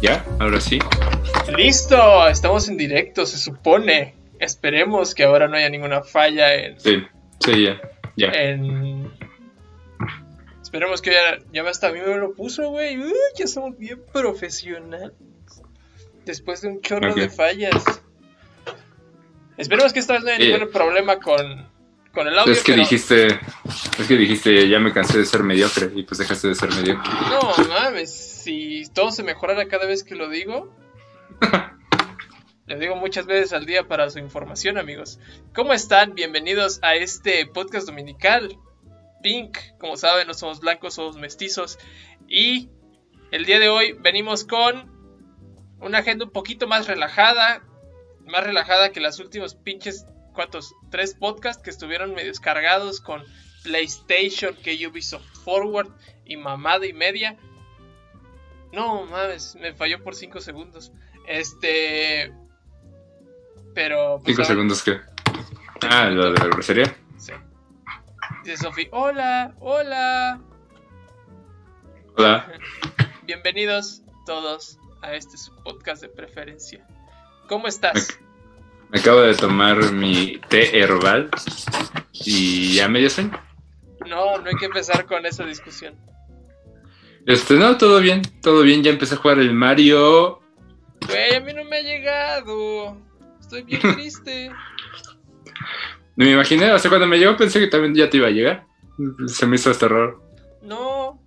¿Ya? Ahora sí. Listo, estamos en directo, se supone. Esperemos que ahora no haya ninguna falla en. Sí, sí, ya. ya. En. Esperemos que ya, ya hasta a mí me lo puso, güey. Uy, ya somos bien profesionales. Después de un chorro de fallas. Esperemos que esta vez no haya Eh. ningún problema con, con el audio. Es que pero- dijiste, es que dijiste, ya me cansé de ser mediocre y pues dejaste de ser mediocre. No mames, si todo se mejorara cada vez que lo digo. Lo digo muchas veces al día para su información, amigos. ¿Cómo están? Bienvenidos a este podcast dominical. Pink, como saben, no somos blancos, somos mestizos. Y el día de hoy venimos con una agenda un poquito más relajada. Más relajada que las últimos pinches, ¿cuántos? Tres podcasts que estuvieron medio descargados con PlayStation, que Ubisoft Forward y mamada y media. No mames, me falló por 5 segundos. Este. Pero. pues, segundos que. Ah, lo de la grosería. Sí. Dice Sofi, hola, hola. Hola. Bienvenidos todos a este su podcast de preferencia. ¿Cómo estás? Me acabo de tomar mi té herbal y ya medio sueño. No, no hay que empezar con esa discusión. Este, no, todo bien, todo bien. Ya empecé a jugar el Mario. Güey, a mí no me ha llegado. Estoy bien triste. Me imaginé, o sea, cuando me llegó pensé que también ya te iba a llegar. Se me hizo hasta raro. No.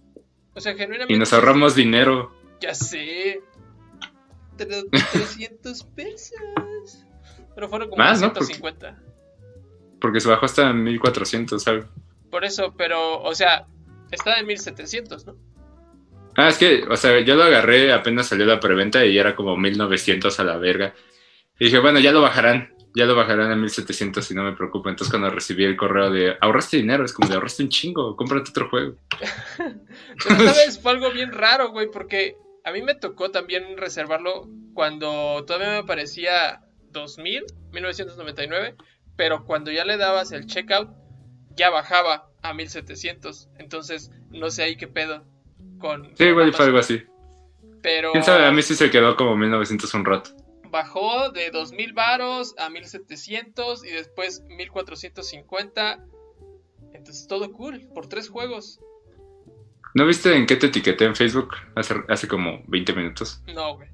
O sea, genuinamente. Y nos ahorramos dinero. Ya sé. Tre- 300 pesos. Pero fueron como Más, ¿no? 150. Porque se bajó hasta 1400, ¿sabes? Por eso, pero, o sea, está en 1700, ¿no? Ah, es que, o sea, yo lo agarré apenas salió la preventa y era como 1900 a la verga. Y dije, bueno, ya lo bajarán, ya lo bajarán a 1700 y no me preocupo. Entonces cuando recibí el correo de ahorraste dinero, es como de ahorraste un chingo, cómprate otro juego. Pero, ¿sabes? Fue algo bien raro, güey, porque a mí me tocó también reservarlo cuando todavía me aparecía 2000, 1999, pero cuando ya le dabas el checkout, ya bajaba a 1700. Entonces, no sé ahí qué pedo con. Sí, igual fue algo así. Pero. Quién sabe, a mí sí se quedó como 1900 un rato. bajó de 2000 varos a 1700 y después 1450. Entonces todo cool por tres juegos. ¿No viste en qué te etiqueté en Facebook hace, hace como 20 minutos? No, güey.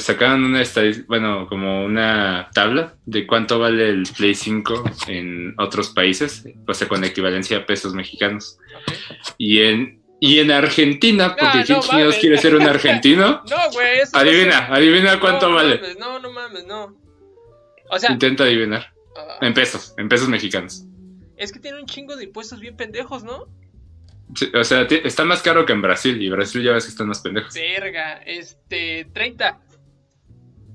Sacaban una bueno, como una tabla de cuánto vale el Play 5 en otros países, o sea, con equivalencia a pesos mexicanos. ok. Y en, y en Argentina, porque Ah, ¿quién no chingados mames. quiere ser un argentino? No, güey. eso no adivina, sé. adivina cuánto No vale. mames, no, no mames, no. O sea, Intenta adivinar. ah, En pesos, en pesos mexicanos. es que tiene un chingo de impuestos bien pendejos, ¿no? Sí, o sea, está más caro que en Brasil, y Brasil ya ves que están más pendejos. Verga, este, 30.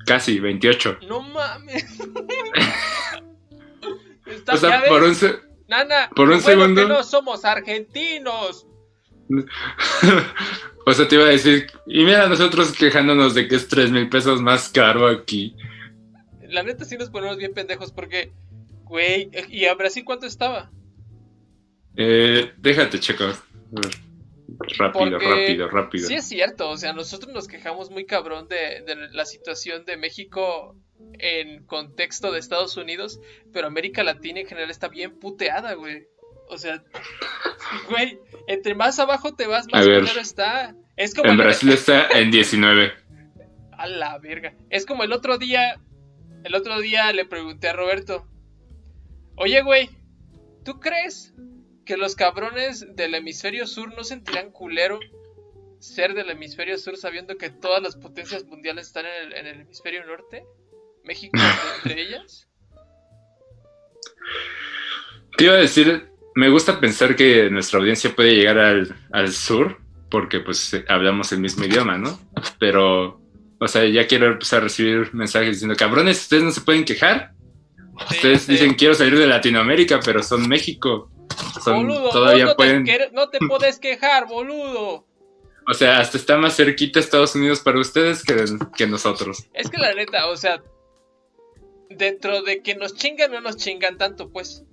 Casi, 28. No mames. Está, O sea, por un... Nana, por un bueno segundo- que no somos argentinos. o sea, te iba a decir, y mira nosotros quejándonos de que es 3 mil pesos más caro aquí. La neta sí nos ponemos bien pendejos porque, güey, ¿y a Brasil cuánto estaba? Eh, déjate, checo. Rápido, Porque rápido, rápido. Sí es cierto, o sea, nosotros nos quejamos muy cabrón de, de la situación de México en contexto de Estados Unidos, pero América Latina en general está bien puteada, güey. O sea, güey, entre más abajo te vas, más culero está. Es como En el- Brasil está en 19. A la verga. Es como el otro día. El otro día le pregunté a Roberto. Oye, güey. ¿Tú crees que los cabrones del hemisferio sur no sentirán culero ser del hemisferio sur sabiendo que todas las potencias mundiales están en el, en el hemisferio norte? ¿México entre ellas? Te iba a decir, me gusta pensar que nuestra audiencia puede llegar al, al sur, porque pues eh, hablamos el mismo idioma, ¿no? Pero, o sea, ya quiero empezar a recibir mensajes diciendo, cabrones, ustedes no se pueden quejar. Ustedes sí. dicen, quiero salir de Latinoamérica, pero son México. Son, Boludo, todavía no, pueden... te, no te puedes quejar, boludo. O sea, hasta está más cerquita Estados Unidos para ustedes que, que nosotros. Es que la neta, o sea, dentro de que nos chingan, no nos chingan tanto, pues.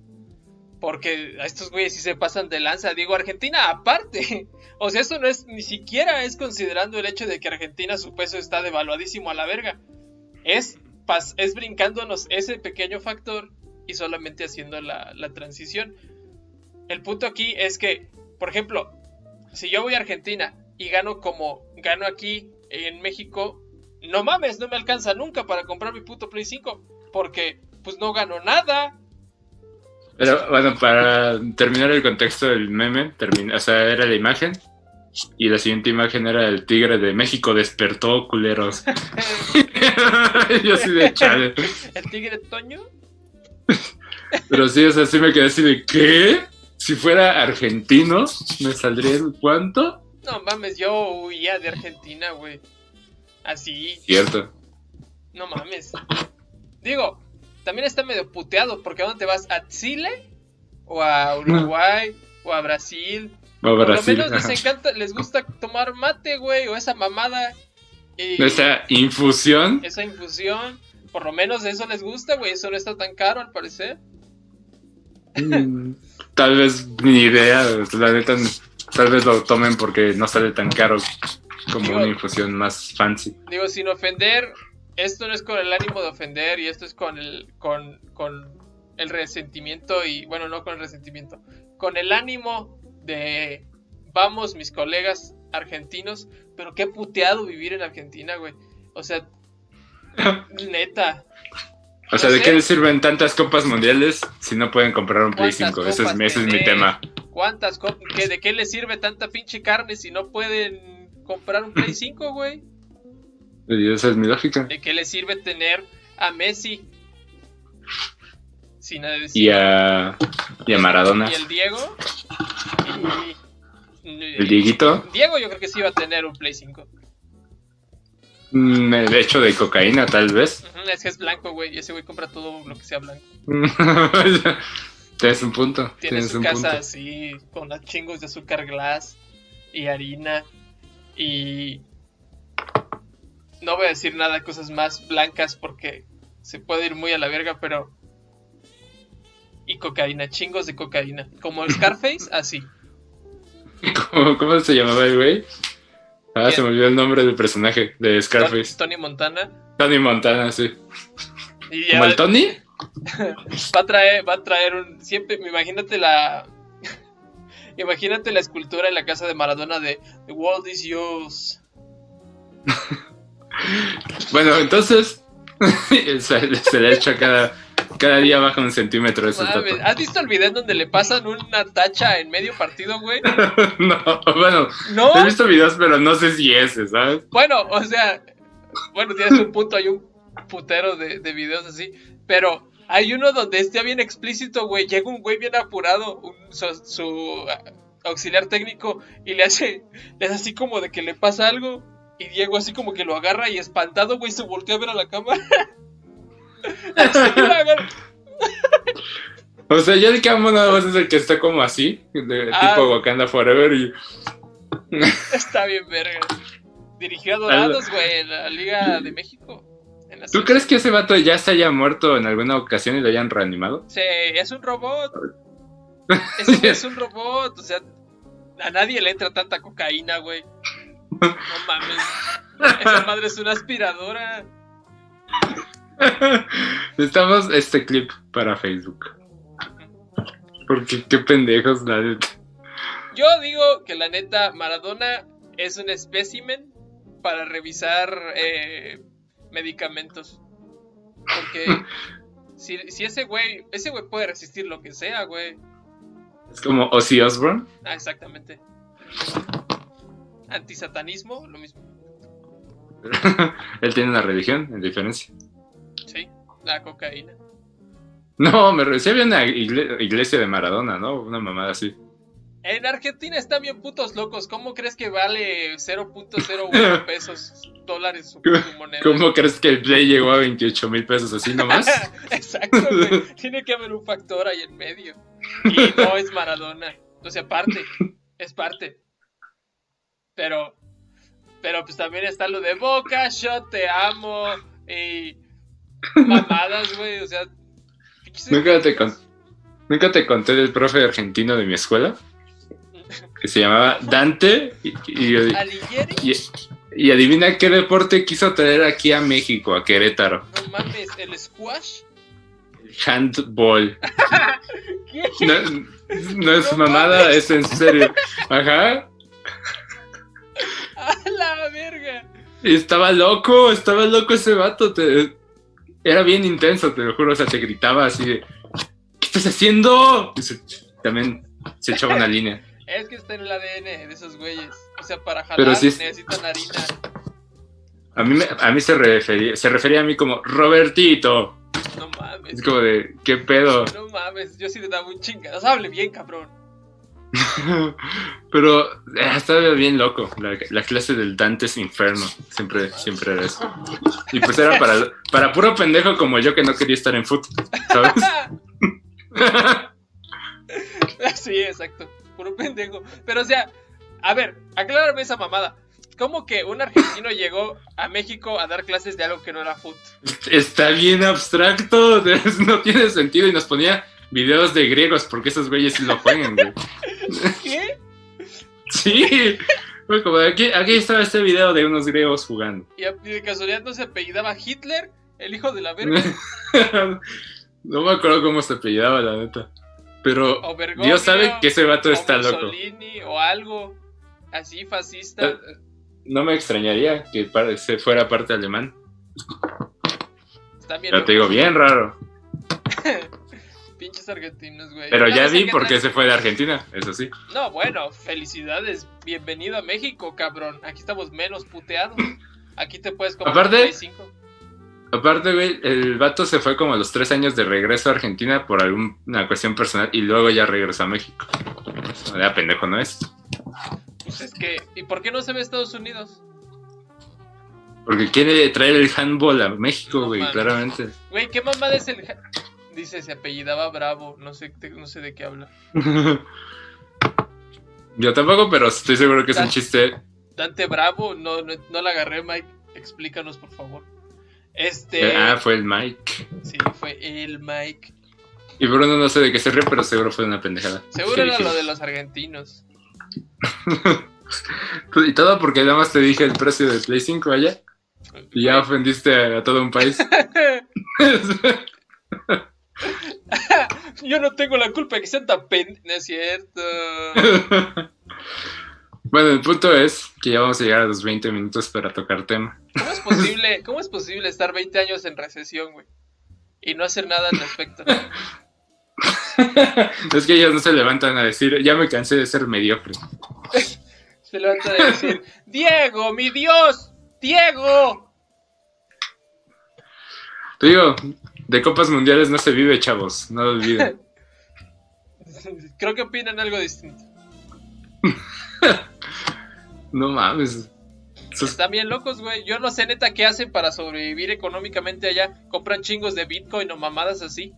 Porque a estos güeyes sí se pasan de lanza. Digo, Argentina aparte. O sea, eso no es ni siquiera es considerando el hecho de que Argentina su peso está devaluadísimo a la verga. Es, es brincándonos ese pequeño factor y solamente haciendo la, la transición. El punto aquí es que, por ejemplo, si yo voy a Argentina y gano como gano aquí en México, no mames, no me alcanza nunca para comprar mi puto Play 5. Porque pues no gano nada. Pero bueno, para terminar el contexto del meme, termina, o sea, era la imagen. Y la siguiente imagen era el tigre de México despertó, culeros. Yo así de chale. ¿El tigre Toño? Pero sí, o sea, sí me quedé así de ¿qué? Si fuera argentino, ¿me saldría el cuánto? No mames, yo huía de Argentina, güey. Así. Cierto. No mames. Digo, también está medio puteado, porque ¿a dónde vas? ¿A Chile? ¿O a Uruguay? ¿O a Brasil? O a Por lo Brasil. menos les encanta, les gusta tomar mate, güey, o esa mamada. Y Esa infusión. esa infusión, por lo menos eso les gusta, güey, eso no está tan caro al parecer. mm, Tal vez ni idea, la neta, tal vez lo tomen porque no sale tan caro como Digo- una infusión más fancy. Digo, sin ofender, esto no es con el ánimo de ofender y esto es con el, con, con el resentimiento y, bueno, no con el resentimiento, con el ánimo de, vamos, mis colegas argentinos, pero qué puteado vivir en Argentina, güey. O sea, neta, O sea, No ¿de sé. qué les sirven tantas copas mundiales si no pueden comprar un Play ¿Cuántas 5? Ese es, copas ese es mi tema. ¿cuántas co- qué, ¿De qué les sirve tanta pinche carne si no pueden comprar un Play 5, güey? Y esa es mi lógica. ¿De qué les sirve tener a Messi? Sin nada de decir. Y a, y a Maradona. Y el Diego. Y, El Dieguito, Diego yo creo que sí iba a tener un Play 5. mm, el hecho de cocaína, tal vez. Es que es blanco, güey. Y ese güey compra todo lo que sea blanco. Tienes un punto. Tiene Tienes su un casa punto. así, con las chingos de azúcar glass y harina. Y. No voy a decir nada de cosas más blancas porque se puede ir muy a la verga, pero. Y cocaína, chingos de cocaína. Como el Scarface, así. ¿Cómo, cómo se llamaba el güey? Ah, ¿Quién? se me olvidó el nombre del personaje de Scarface. Tony Montana. Tony Montana, sí. Y ¿Como el Tony? va a traer, va a traer un. Siempre, imagínate la. imagínate la escultura en la casa de Maradona de The world is yours. Bueno, entonces se, se le echa cada, cada día baja un centímetro estatua. ¿Has visto el video donde le pasan una tacha en medio partido, güey? No, bueno, No. he visto videos, pero no sé si ese, ¿sabes? Bueno, o sea, bueno, tienes un punto, hay un putero de, de videos así, pero hay uno donde está bien explícito, güey, llega un güey bien apurado, un- su, su, auxiliar técnico, y le hace, le hace así como de que le pasa algo, y Diego así como que lo agarra y espantado, güey, se voltea a ver a la cámara. O sea, ya el camo nada más es el que está como así, de Ah. tipo Wakanda Forever y... Está bien verga. Dirigió a Dorados, güey, en la Liga de México. ¿Tú crees que ese vato ya se haya muerto en alguna ocasión y lo hayan reanimado? Sí, es un robot. Es un robot, o sea, a nadie le entra tanta cocaína, güey. No mames. Esa madre es una aspiradora. Necesitamos este clip para Facebook. Porque qué pendejos, la neta. Yo digo que la neta, Maradona es un espécimen para revisar eh, medicamentos. Porque si, si ese güey, ese güey puede resistir lo que sea, güey. Es como Ozzy Osbourne. Ah, exactamente. Antisatanismo, lo mismo. Él tiene una religión, en diferencia. Sí, la cocaína. No, me sí había una igle- iglesia de Maradona, ¿no? Una mamada así. En Argentina están bien putos locos. ¿Cómo crees que vale 0.01 pesos dólares su, su moneda? ¿Cómo crees que el Play llegó a 28 mil pesos así nomás? Exacto, güey. Tiene que haber un factor ahí en medio. Y no es Maradona. O sea, parte. Es parte. Pero. Pero pues también está lo de Boca, yo te amo. Y. Mamadas, güey. O sea. Nunca te, con- Nunca te conté del profe argentino de mi escuela, que se llamaba Dante, y, y- y- y adivina qué deporte quiso traer aquí a México, a Querétaro. No mames, ¿el squash? Handball. ¿Qué? No, no es No mamada, mames. es en serio. Ajá. ¡A la verga! Estaba loco, estaba loco ese vato. te- Era bien intenso, te lo juro. O sea, te gritaba así de: ¿Qué estás haciendo? Y se- también se echaba una línea. Es que está en el ADN de esos güeyes. O sea, para jalar Pero es- necesitan harina. A mí, me- a mí se, refería, se refería a mí como Robertito. No mames. Es como de: ¿Qué pedo? No mames, yo sí le daba un chingadazo. Hable bien, cabrón. Pero eh, estaba bien loco. La, la clase del Dantes Inferno. Siempre, siempre era eso. Y pues era para, para puro pendejo como yo que no quería estar en foot. ¿Sabes? sí, exacto. Puro pendejo. Pero o sea, a ver, aclárame esa mamada. ¿Cómo que un argentino llegó a México a dar clases de algo que no era foot? Está bien abstracto. No tiene sentido. Y nos ponía videos de griegos porque esos güeyes sí lo juegan, güey. ¿Qué? Sí. Fue como aquí, aquí estaba este video de unos griegos jugando. ¿Y de casualidad no se apellidaba Hitler? ¿El hijo de la verga? No me acuerdo cómo se apellidaba, la neta. Pero Bergoglio, Dios sabe que ese vato está loco. O algo así fascista. Eh, No me extrañaría que se fuera parte alemán. Está bien. Pero te digo, bien raro. Pinches argentinos, güey. Pero ya vi acá por qué se fue de Argentina, eso sí. No, bueno, felicidades. Bienvenido a México, cabrón. Aquí estamos menos puteados. Aquí te puedes comprar Aparte- un Play 5. Aparte, güey, el vato se fue como a los tres años de regreso a Argentina por alguna cuestión personal y luego ya regresó a México. Ya pendejo, ¿no es? Pues es que, ¿y por qué no se ve Estados Unidos? Porque quiere traer el handball a México, güey, claramente. Güey, ¿qué mamada es el... Dice, se apellidaba Bravo. No sé, de- no sé de qué habla. Yo tampoco, pero estoy seguro que es un chiste. Dante Bravo, no, no, no la agarré, Mike. Explícanos, por favor. Este... Ah, fue el Mike. Sí, fue el Mike. Y Bruno no sé de qué se ríe, pero seguro fue una pendejada. Seguro era dije. lo de los argentinos. Y todo porque nada más te dije el precio de Play 5 allá. Y ya ofendiste a todo un país. Yo no tengo la culpa de que sean tan pen... No es cierto. bueno, el punto es que ya vamos a llegar a los 20 minutos para tocar tema. ¿Cómo es posible, cómo es posible estar 20 años en recesión, güey? Y no hacer nada al respecto. es que ellos no se levantan a decir, ya me cansé de ser mediocre. Se levanta a decir, Diego, mi Dios, Diego. Te digo, de copas mundiales no se vive, chavos, no lo olviden. Creo que opinan algo distinto. No mames. Están bien locos, güey. Yo no sé neta qué hacen para sobrevivir económicamente allá. Compran chingos de Bitcoin o mamadas así.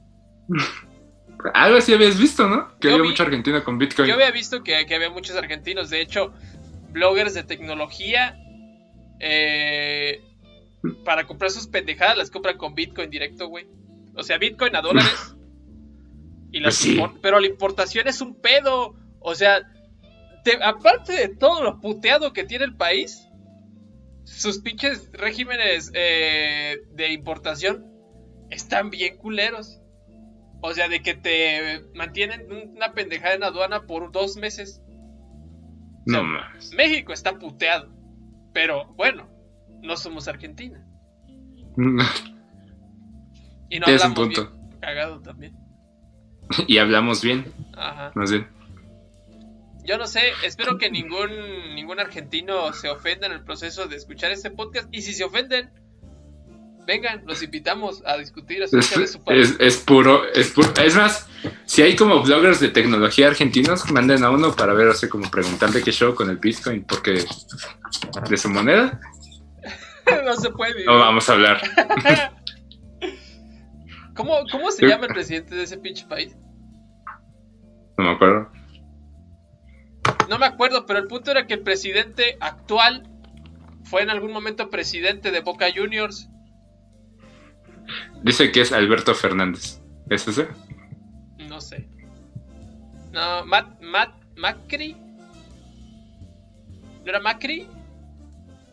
Algo así habías visto, ¿no? Que Yo había vi- mucho argentino con Bitcoin. Yo había visto que, que había muchos argentinos. De hecho, bloggers de tecnología. eh, para comprar sus pendejadas las compran con Bitcoin directo, güey. O sea, Bitcoin a dólares. Y las Pues sí. pero la importación es un pedo. O sea, te- aparte de todo lo puteado que tiene el país, sus pinches regímenes eh, de importación están bien culeros. O sea, de que te mantienen una pendejada en aduana por dos meses. No mames. México está puteado. Pero bueno, no somos Argentina. Y no Tienes un punto. bien. Cagado también. y hablamos bien, Ajá. más bien. Yo no sé, espero que ningún, ningún argentino se ofenda en el proceso de escuchar este podcast. Y si se ofenden, vengan, los invitamos a discutir Es, acerca de su país. es- es puro, es puro. Es más, si hay como bloggers de tecnología argentinos, manden a uno para ver, o sea, como preguntarle qué show con el Bitcoin, porque de su moneda no se puede. no vamos a hablar. ¿Cómo, ¿Cómo se llama el presidente de ese pinche país? No me acuerdo. No me acuerdo, pero el punto era que el presidente actual fue en algún momento presidente de Boca Juniors. Dice que es Alberto Fernández. ¿Es ese? No sé. No, Matt, Matt, Macri. ¿No era Macri?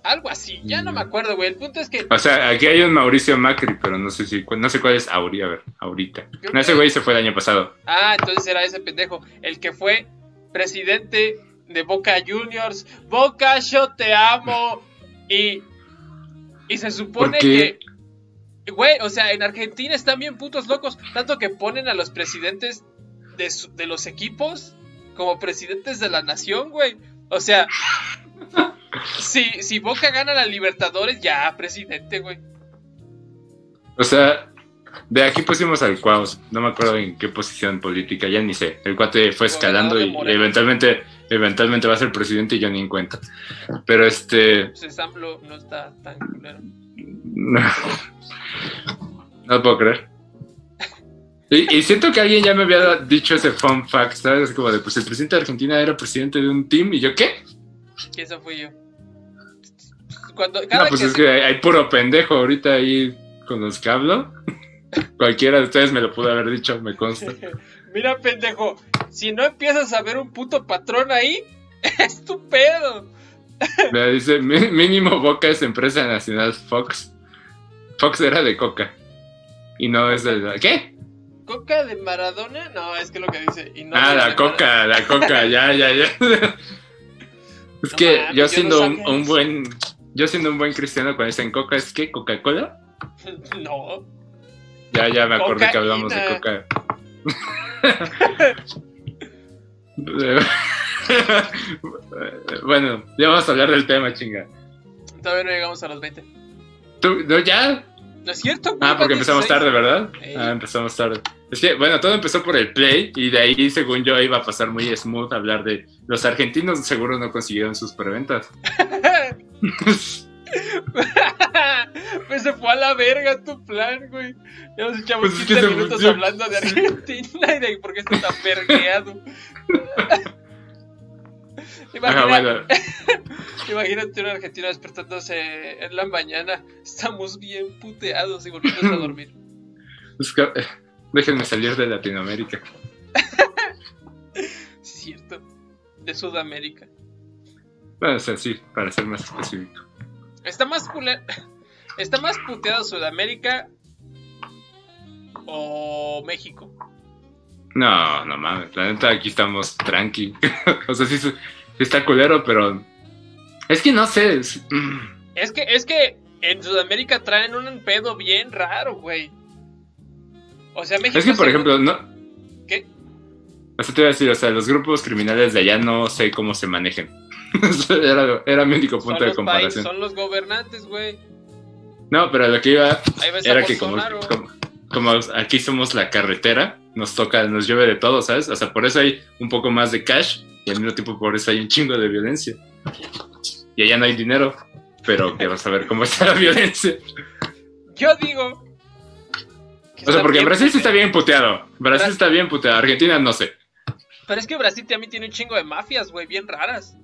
Algo así, ya no me acuerdo, güey. El punto es que. O sea, aquí hay un Mauricio Macri, pero no sé si no sé cuál es Auri, a ver, ahorita. Creo No, ese que- güey se fue el año pasado. Ah, entonces era ese pendejo. El que fue presidente de Boca Juniors. Boca, yo te amo. Y. Y se supone que. Güey, o sea, en Argentina están bien putos locos. Tanto que ponen a los presidentes de, su- de los equipos como presidentes de la nación, güey. O sea. Si, si Boca gana la Libertadores, ya, presidente, güey. O sea, de aquí pusimos al Cuaus, no me acuerdo en qué posición política, ya ni sé. El cuate fue escalando y eventualmente, eventualmente va a ser presidente y yo ni en cuenta. Pero este, Pues AMLO no está tan culero. no, no lo puedo creer. Y, y siento que alguien ya me había dicho ese fun fact, ¿sabes? Como de, pues el presidente de Argentina era presidente de un team y yo, ¿qué? Que eso fui yo. Cuando, cada No, pues que es se- que hay, puro pendejo ahorita ahí con los que hablo. Cualquiera de ustedes me lo pudo haber dicho, me consta. Mira, pendejo, si no empiezas a ver un puto patrón ahí, es tu pedo. Me dice, "Mi- mínimo Boca es empresa nacional Fox. Fox era de Coca. Y no es de. ¿Qué? ¿Coca de Maradona? No, es que lo que dice. Y no ah, la Coca, la Coca, ya, ya, ya. Es No que yo siendo no un, buen... Yo siendo un buen cristiano cuando dicen Coca, ¿es qué? ¿Coca-Cola? No. Ya, ya me acordé que hablamos de Coca. bueno, ya vamos a hablar del tema, chinga. Todavía no llegamos a los 20. ¿Tú, no, ya? ¿No es cierto? Ah, porque empezamos 16. tarde, ¿verdad? Ah, empezamos tarde. Es que, bueno, todo empezó por el play y de ahí, según yo, iba a pasar muy smooth hablar de los argentinos seguro no consiguieron sus preventas. Pues se fue a la verga tu plan, güey. Ya nos echamos Pues es que 15 se minutos hablando de Argentina y de por qué está tan vergueado. Imagina- bueno. Imagínate un argentino despertándose en la mañana. Estamos bien puteados y volviendo a dormir. Es que, eh, déjenme salir de Latinoamérica. Sí, cierto. De Sudamérica. O sea, sí, para ser más específico. Está más cule- Está más puteado Sudamérica o México. No, no mames, la neta aquí estamos tranqui. o sea, sí, sí está culero, pero... Es que no sé, es- mm, Es que, es que en Sudamérica traen un pedo bien raro, güey. O sea, México. Es que, por ejemplo, no... ¿Qué? O sea, te iba a decir, o sea, los grupos criminales de allá no sé cómo se manejen. Era, era mi único punto de comparación. son los gobernantes, güey. No, pero lo que iba a era que como, como, como aquí somos la carretera, nos toca, nos llueve de todo, ¿sabes? O sea, por eso hay un poco más de cash y al mismo tiempo por eso hay un chingo de violencia. Y allá no hay dinero, pero quiero saber cómo está la violencia. Yo digo. O sea, porque Brasil sí está bien puteado. Brasil Bra- está bien puteado. Argentina no sé. Pero es que Brasil también tiene un chingo de mafias, güey, bien raras.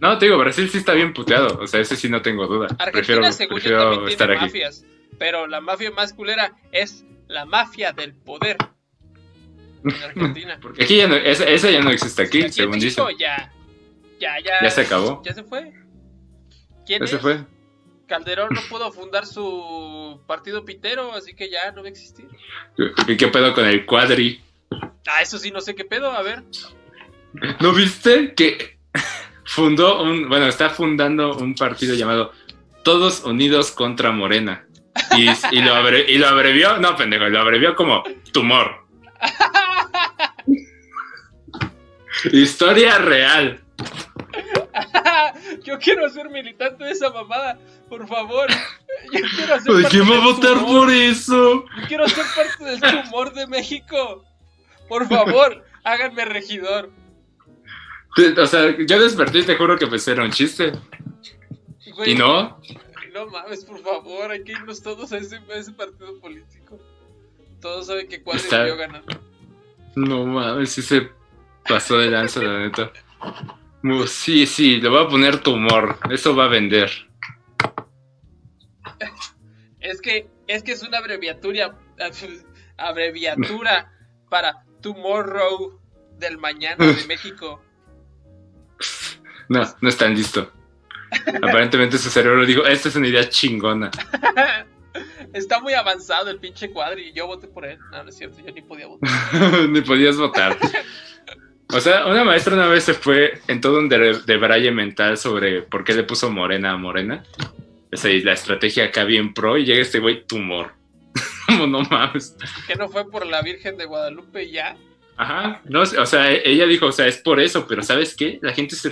No, te digo, Brasil sí está bien puteado. O sea, ese sí no tengo duda. Argentina, prefiero según yo, prefiero también estar tiene aquí. mafias. Pero la mafia más culera es la mafia del poder. En Argentina. Porque aquí ya no, esa, esa ya no existe aquí, Aquí según dicen. ya. Ya, ya. Ya se acabó. Ya se fue. ¿Quién Ya se es? fue. Calderón no pudo fundar su partido pitero, así que ya no va a existir. ¿Y qué pedo con el cuadri? Ah, eso sí, no sé qué pedo, a ver. ¿No viste que fundó un, bueno, está fundando un partido llamado Todos Unidos contra Morena? Y, y lo, abre- y lo abrevió, no pendejo, lo abrevió como tumor. Historia real. Yo quiero ser militante de esa mamada, por favor. Yo quiero ser ¿Por parte quién va a del votar tumor. por eso? Yo quiero ser parte del tumor de México. Por favor, háganme regidor. O sea, yo desperté y te juro que pensé era un chiste. Güey, ¿Y no? No mames, por favor, hay que irnos todos a ese, a ese partido político. Todos saben que Cuadri Está- debió ganar. No mames, sí se pasó de lanza, la neta. Mu- Sí, sí, le voy a poner tumor. Eso va a vender. Es que es que es una abreviatura abreviatura para tomorrow del mañana de México. No, no están listo. Aparentemente su cerebro dijo, esta es una idea chingona. Está muy avanzado el pinche cuadri y yo voté por él. No, no es cierto, yo ni podía votar. ni podías votar. O sea, una maestra una vez se fue en todo un debraye mental sobre por qué le puso morena a morena. Esa es la estrategia acá bien pro y llega este güey tumor. Como no mames. Que no fue por la Virgen de Guadalupe ya. Ajá, no, o sea, ella dijo, o sea, es por eso, pero ¿sabes qué? La gente se,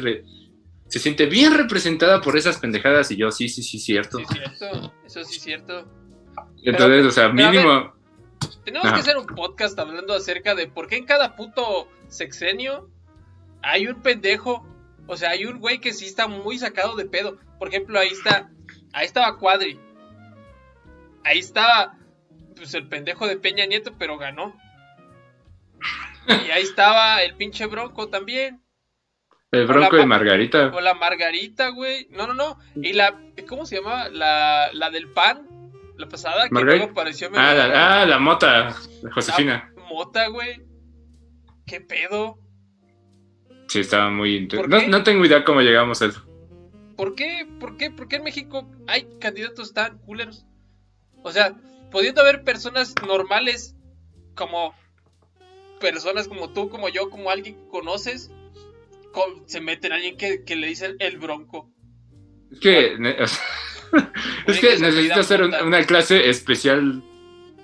se siente bien representada por esas pendejadas y yo, sí, sí, sí, cierto. Sí, cierto, eso sí, cierto. Entonces, o sea, mínimo... tenemos que hacer un podcast hablando acerca de por qué en cada puto sexenio hay un pendejo, o sea, hay un güey que sí está muy sacado de pedo. Por ejemplo, ahí está, ahí estaba Cuadri. Ahí estaba, pues el pendejo de Peña Nieto, pero ganó. Y ahí estaba el pinche Bronco también. El Bronco de Margarita. O la Margarita, güey. No, no, no. Y la, ¿cómo se llama? La, la del pan. La pasada, que luego apareció. Ah la, ah, la Mota, Josefina. La mota, güey. ¿Qué pedo? Sí, estaba muy... No, no tengo idea cómo llegamos a eso. ¿Por qué? ¿Por qué? ¿Por qué en México hay candidatos tan culeros? O sea, pudiendo haber personas normales como personas como tú, como yo, como alguien que conoces, se meten a alguien que, le dicen el bronco. Es que, es que necesitas hacer una clase especial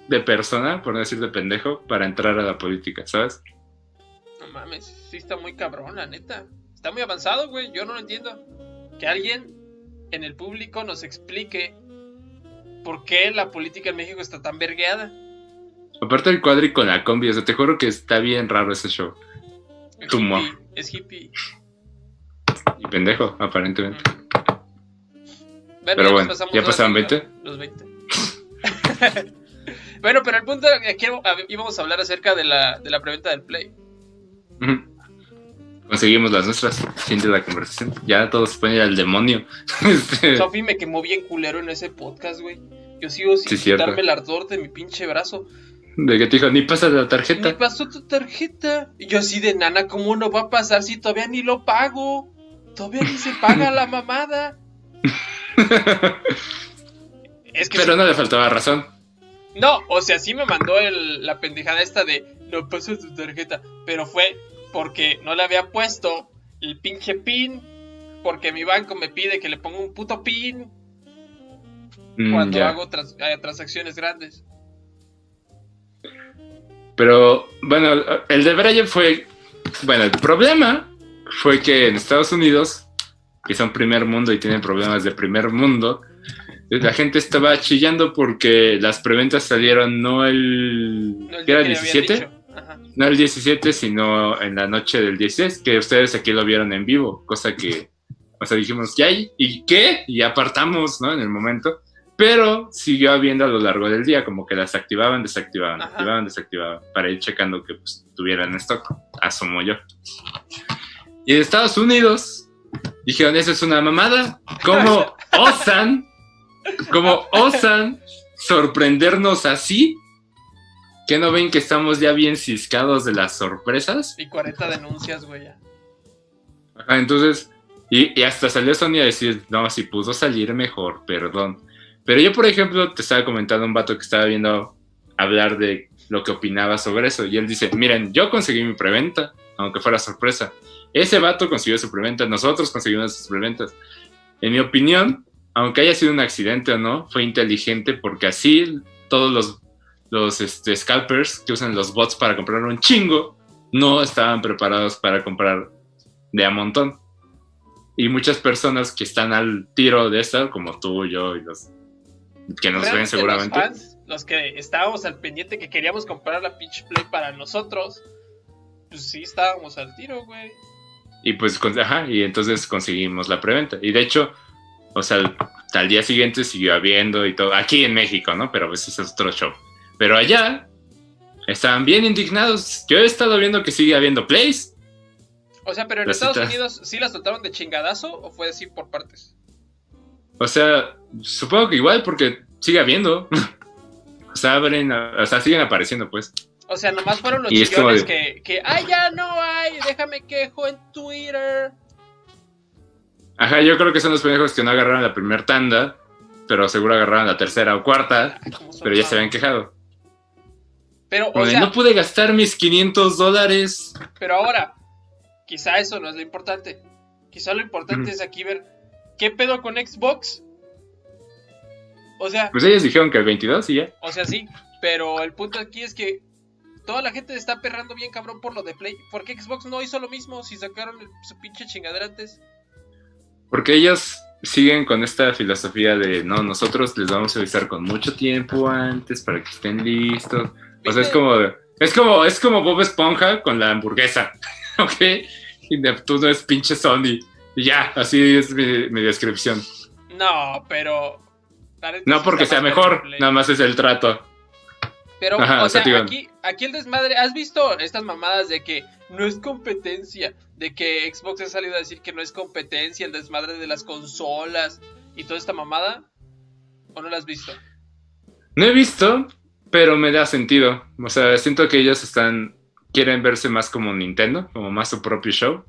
de persona, por no decir de pendejo, para entrar a la política, ¿sabes? No mames, sí está muy cabrón, la neta. Está muy avanzado, güey, yo no lo entiendo. Que alguien en el público nos explique por qué la política en México está tan vergueada. Aparte del cuadri con la combi, o sea, te juro que está bien raro ese show. Hippie, es hippie. Y pendejo, aparentemente. pero bueno, ¿ya pasaron 20? Los 20. bueno, pero el punto que íbamos a hablar acerca de la, de la preventa del Play. Conseguimos las nuestras. Fin de la conversación. Ya todos se ponen al demonio. Este, Sofi me quemó bien culero en ese podcast, güey. Yo sigo sin quitarme el ardor de mi pinche brazo. De que te dijo, ni pasa la tarjeta. Ni pasó tu tarjeta. Y yo así de nana, ¿cómo no va a pasar si todavía ni lo pago? Todavía ni se paga la mamada. es que Pero no le faltaba razón. No, o sea, sí me mandó el, la pendejada esta de no pasó tu tarjeta. Pero fue porque no le había puesto el pinche pin. Porque mi banco me pide que le ponga un puto pin. Mm, cuando hago eh, transacciones grandes. Pero bueno, el de Brian fue. Bueno, el problema fue que en Estados Unidos, que son primer mundo y tienen problemas de primer mundo, la gente estaba chillando porque las preventas salieron no el. ¿Qué era el 17? No el 17, sino en la noche del 16, que ustedes aquí lo vieron en vivo, cosa que. O sea, dijimos, ¿ya? ¿Y qué? Y apartamos, ¿no? En el momento pero siguió habiendo a lo largo del día, como que las activaban, desactivaban, activaban, desactivaban, para ir checando que pues, tuvieran stock, asumo yo. Y en Estados Unidos dijeron, eso es una mamada, ¿cómo osan, cómo osan sorprendernos así? ¿Que no ven que estamos ya bien ciscados de las sorpresas? Y 40 denuncias, güey. Ajá, entonces, y, y, hasta salió Sony a decir, no, si pudo salir mejor, perdón. Pero yo, por ejemplo, te estaba comentando un vato que estaba viendo hablar de lo que opinaba sobre eso. Y él dice, miren, yo conseguí mi preventa, aunque fuera sorpresa. Ese vato consiguió su preventa, nosotros conseguimos sus preventas. En mi opinión, aunque haya sido un accidente o no, fue inteligente porque así todos los, los este, scalpers que usan los bots para comprar un chingo no estaban preparados para comprar de a montón. Y muchas personas que están al tiro de esta, como tú, yo y los que nos ven seguramente. Los, que estábamos al pendiente que queríamos comprar la pitch play para nosotros, pues sí estábamos al tiro, güey. Y pues, ajá, y entonces conseguimos la preventa. Y de hecho, o sea, al día siguiente siguió habiendo y todo, aquí en México, ¿no? Pero pues ese es otro show. Pero allá estaban bien indignados. Yo he estado viendo que sigue habiendo plays. O sea, pero en Estados Unidos sí las trataron de chingadazo o fue así por partes. O sea, supongo que igual porque sigue habiendo. o sea, abren, o sea, siguen apareciendo, pues. O sea, nomás fueron los chillones que, que, ay, ya no hay, déjame quejo en Twitter. Ajá, yo creo que son los pendejos que no agarraron la primera tanda, pero seguro agarraron la tercera o cuarta, son pero ya se habían quejado. Pero, o sea, no pude gastar mis 500 dólares. pero ahora, quizá eso no es lo importante. Quizá lo importante es aquí ver qué pedo con Xbox. O sea, Pues ellos dijeron que el 22 y ya. o sea, sí, pero el punto aquí es que toda la gente está perrando bien cabrón por lo de Play. ¿Por qué Xbox no hizo lo mismo si sacaron el- su pinche chingadera antes? Porque ellos siguen con esta filosofía de, no, nosotros les vamos a avisar con mucho tiempo antes para que estén listos. O sea, es como, es como, es como Bob Esponja con la hamburguesa, ¿ok? Y Neptuno es pinche Sony. Y ya, así es mi, mi descripción. No, pero... No porque sea mejor, nada más es el trato. Pero, Ajá, o sea, aquí el desmadre, ¿has visto estas mamadas de que no es competencia? De que Xbox ha salido a decir que no es competencia, el desmadre de las consolas y toda esta mamada. ¿O no la has visto? No he visto, pero me da sentido. O sea, siento que ellos están, quieren verse más como Nintendo, como más su propio show.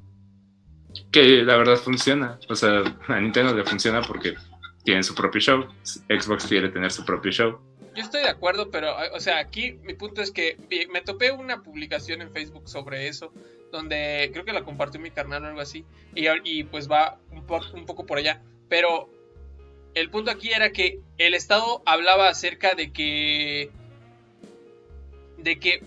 Que la verdad funciona. O sea, a Nintendo le funciona porque tienen su propio show. Xbox quiere tener su propio show. Yo estoy de acuerdo, pero, o sea, aquí mi punto es que me topé una publicación en Facebook sobre eso, donde creo que la compartió mi carnal o algo así, y, y pues va un, un poco por allá. Pero el punto aquí era que el Estado hablaba acerca de que. de que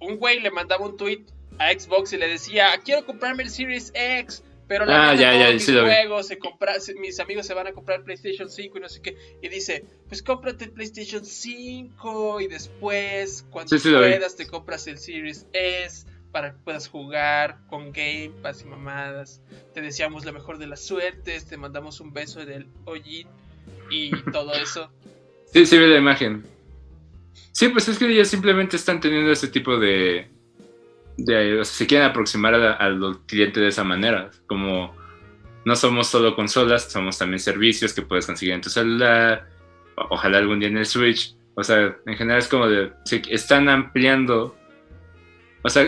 un güey le mandaba un tweet a Xbox y le decía: Quiero comprarme el Series X. Pero la Ah, ya, todos ya, mis sí lo vi. juegos se compra- mis amigos se van a comprar PlayStation 5 y no sé qué. Y dice, pues cómprate el PlayStation 5 y después, cuando Sí, sí puedas, te compras el Series S para que puedas jugar con Game Pass y mamadas. Te deseamos la mejor de las suertes, te mandamos un beso del Ojin y todo eso. Sí, sí vi la imagen. Sí, pues es que ellos simplemente están teniendo ese tipo de... de o sea, se quieren aproximar al cliente de esa manera. Como no somos solo consolas, somos también servicios que puedes conseguir en tu celular. Ojalá algún día en el Switch. O sea, en general es como de... se están ampliando. O sea,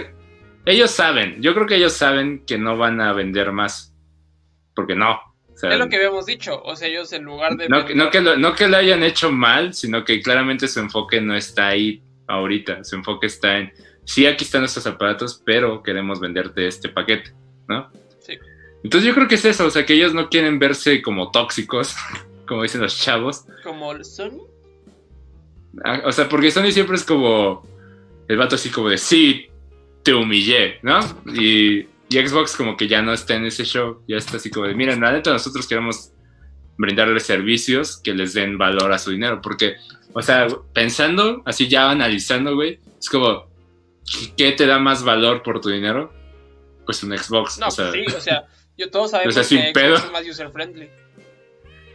ellos saben. Yo creo que ellos saben que no van a vender más. Porque no. O sea, Es lo que habíamos dicho, o sea, ellos en lugar de... no, vender- no que lo, no que lo hayan hecho mal, sino que claramente su enfoque no está ahí ahorita. Su enfoque está en, sí, aquí están nuestros aparatos, pero queremos venderte este paquete, ¿no? Sí. Entonces yo creo que es eso, o sea, que ellos no quieren verse como tóxicos, como dicen los chavos. Como Sony. Ah, O sea, porque Sony siempre es como, el vato así como de, sí, te humillé, ¿no? Y, y Xbox como que ya no está en ese show, ya está así como de, miren, la neta nosotros queremos brindarles servicios que les den valor a su dinero, porque, o sea, pensando, así ya analizando, güey, es como, ¿qué te da más valor por tu dinero? Pues un Xbox, No, o sea, pues sí, o sea, yo todos sabemos o sea, que pedo. Xbox es más user friendly.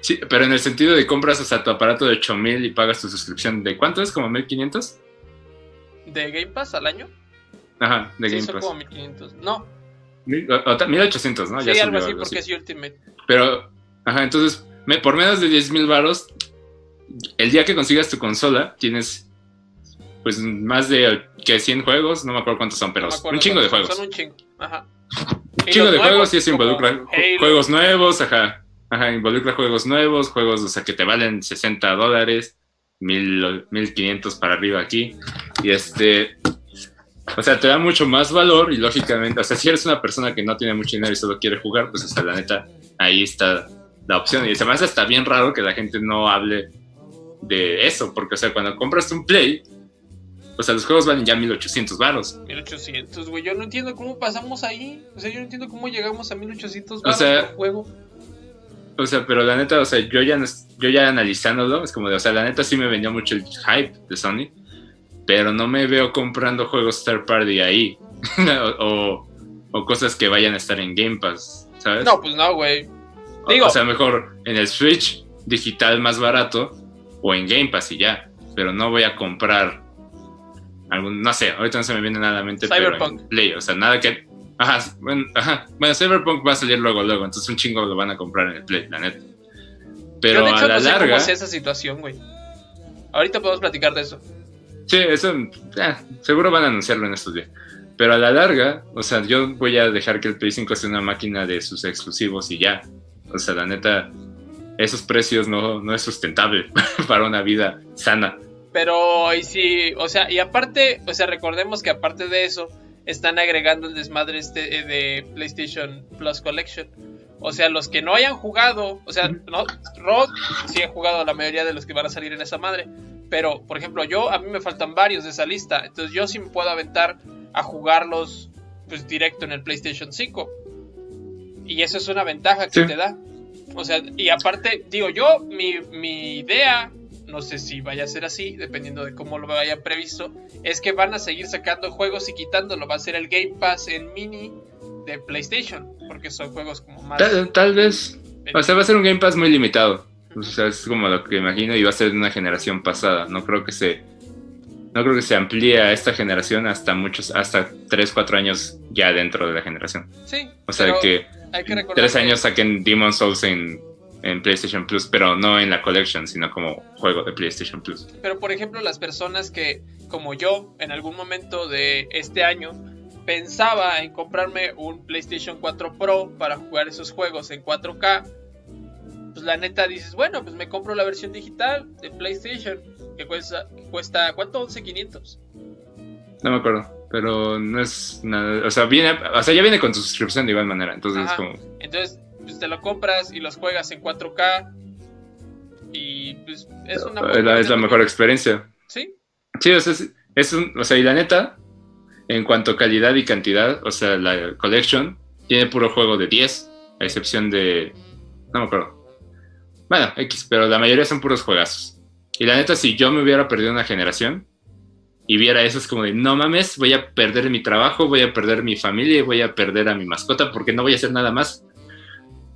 sí, pero en el sentido de compras, o sea, tu aparato de 8000 y pagas tu suscripción, ¿de cuánto es? ¿Como 1500? ¿De Game Pass al año? Ajá, de sí, Game son Pass. como 1500. No, Mil- o- o ta- 1800, ¿no? sí, Ya algo subió así algo porque así. es Ultimate. Pero, ajá, entonces, me- por menos de 10 mil varos, el día que consigas tu consola, tienes pues más de que 100 juegos, no me acuerdo cuántos son, pero No me acuerdo un chingo de juegos. son, un chingo. Ajá. Un chingo de juegos y eso involucra Halo. juegos nuevos, ajá. Ajá, involucra juegos nuevos, juegos, o sea, que te valen 60 dólares, 1500 para arriba aquí. Y este, o sea, te da mucho más valor y lógicamente, o sea, si eres una persona que no tiene mucho dinero y solo quiere jugar, pues, o sea, la neta, ahí está la opción. Y se me hace hasta bien raro que la gente no hable de eso, porque, o sea, cuando compras un Play, o sea, los juegos valen ya 1800 varos. 1800, güey. Yo no entiendo cómo pasamos ahí. O sea, yo no entiendo cómo llegamos a 1800 O baros sea, por juego. O sea, pero la neta, o sea, yo ya, yo ya analizándolo, es como de, o sea, la neta sí me vendió mucho el hype de Sony, pero no me veo comprando juegos third party ahí, o, o- o cosas que vayan a estar en Game Pass, ¿sabes? No, pues no, güey. O- digo- o sea, mejor en el Switch digital más barato o en Game Pass y ya, pero no voy a comprar algún, no sé, ahorita no se me viene nada a la mente, pero Cyberpunk. en Play, o sea, nada que... Ajá, bueno, ajá, bueno, Cyberpunk va a salir luego, luego, entonces un chingo lo van a comprar en el Play, la neta. Pero yo de hecho a la no sé larga, cómo es esa situación, güey. Ahorita podemos platicar de eso. Sí, eso eh, seguro van a anunciarlo en estos días. Pero a la larga, o sea, yo voy a dejar que el Play 5 sea una máquina de sus exclusivos y ya. O sea, la neta, esos precios no, no es sustentable para una vida sana. Pero, y si, o sea, y aparte, o sea, recordemos que aparte de eso, están agregando el desmadre este de PlayStation Plus Collection. O sea, los que no hayan jugado, o sea, no, Rod sí he jugado la mayoría de los que van a salir en esa madre. Pero, por ejemplo, yo, a mí me faltan varios de esa lista. Entonces yo sí me puedo aventar a jugarlos pues directo en el PlayStation 5. Y eso es una ventaja que te da. O sea, y aparte, digo yo, mi, mi idea, no sé si vaya a ser así, dependiendo de cómo lo hayan previsto, es que van a seguir sacando juegos y quitándolo. Va a ser el Game Pass en mini de PlayStation, porque son juegos como más... Tal, vez. O sea, va a ser un Game Pass muy limitado. O sea, es como lo que imagino y va a ser de una generación pasada. No creo que se no creo que se amplíe a esta generación hasta muchos, hasta 3, 4 años ya dentro de la generación. Sí. O sea que, que 3 años saquen Demon Souls en, en, PlayStation Plus, pero no en la collection, sino como juego de PlayStation Plus. Pero por ejemplo, las personas que, como yo, en algún momento de este año, pensaba en comprarme un PlayStation 4 Pro para jugar esos juegos en 4K, pues la neta dices, bueno, pues me compro la versión digital de PlayStation que cuesta, cuesta ¿cuánto? 11.500. No me acuerdo, pero no es nada, o sea, viene, o sea, ya viene con tu suscripción de igual manera, entonces es como... Entonces, pues te lo compras y los juegas en 4K y pues es una... Es la, mejor experiencia. Sí. Sí, o sea, es, un, o sea, y la neta, en cuanto a calidad y cantidad, o sea, la collection tiene puro juego de 10, a excepción de... No me acuerdo. Bueno, X, pero la mayoría son puros juegazos. Y la neta, si yo me hubiera perdido una generación y viera eso, es como de, no mames, voy a perder mi trabajo, voy a perder mi familia y voy a perder a mi mascota porque no voy a hacer nada más.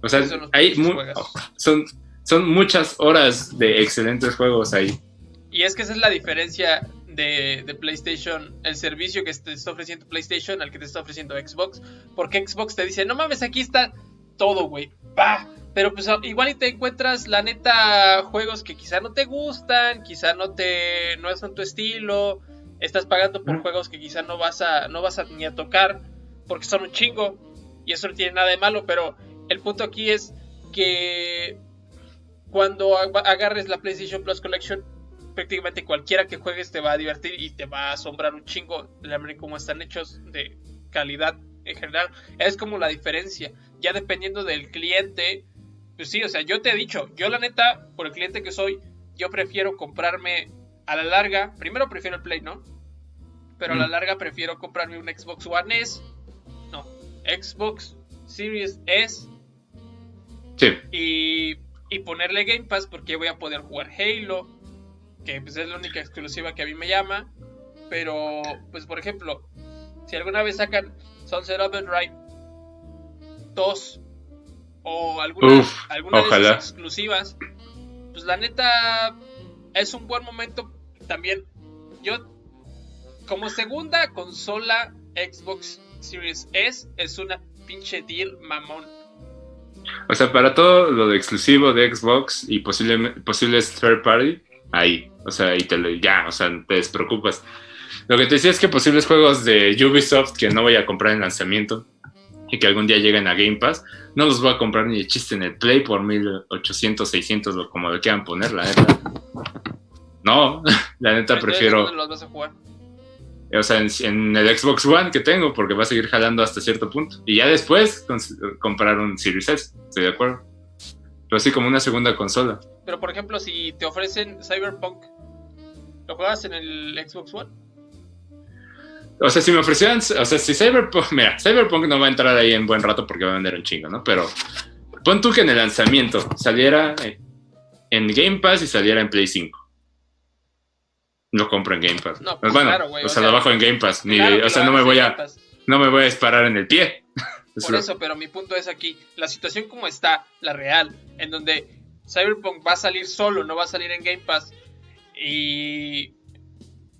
O sea, hay son, son muchas horas de excelentes juegos ahí. Y es que esa es la diferencia de, de, PlayStation, el servicio que te está ofreciendo PlayStation al que te está ofreciendo Xbox. Porque Xbox te dice, no mames, aquí está todo, güey. ¡Pah! Pero pues igual y te encuentras, la neta, juegos que quizá no te gustan, quizá no te. no son tu estilo. Estás pagando por juegos que quizá no vas a. no vas a ni a tocar. Porque son un chingo. Y eso no tiene nada de malo. Pero el punto aquí es que cuando agarres la PlayStation Plus Collection, prácticamente cualquiera que juegues te va a divertir y te va a asombrar un chingo la manera como están hechos de calidad en general. Es como la diferencia. Ya dependiendo del cliente, pues sí, o sea, yo te he dicho, yo la neta, por el cliente que soy, yo prefiero comprarme a la larga, primero prefiero el Play, ¿no? Pero a la larga prefiero comprarme un Xbox One S, no, Xbox Series S. Sí. Y, y ponerle Game Pass porque voy a poder jugar Halo, que pues es la única exclusiva que a mí me llama. Pero, pues por ejemplo, si alguna vez sacan Sunset Overdrive 2 o alguna, de esas exclusivas, pues la neta es un buen momento también. Yo, como segunda consola Xbox Series S, es una pinche deal mamón. O sea, para todo lo de exclusivo de Xbox y posible, posibles third party, ahí. O sea, y te ya, o sea, te despreocupas. Lo que te decía es que posibles juegos de Ubisoft que no voy a comprar en lanzamiento, y que algún día lleguen a Game Pass, no los voy a comprar ni de chiste en el Play por 1800, 600, o como le quieran poner, la neta. No, la neta prefiero. ¿Dónde los vas a jugar? O sea, en, el Xbox One que tengo, porque va a seguir jalando hasta cierto punto. Y ya después comprar un Series S, estoy de acuerdo. Pero así como una segunda consola. Pero por ejemplo, si te ofrecen Cyberpunk, ¿lo juegas en el Xbox One? O sea, si me ofrecieran, o sea, si Cyberpunk, mira, Cyberpunk no va a entrar ahí en buen rato porque va a vender un chingo, ¿no? Pero pon tú que en el lanzamiento saliera en Game Pass y saliera en Play 5. Lo compro en Game Pass. No, pues bueno, claro, o, sea, lo bajo en Game Pass. o sea, no me voy a, no me voy a disparar en el pie. Por eso, pero mi punto es aquí, la situación como está, la real, en donde Cyberpunk va a salir solo, no va a salir en Game Pass. Y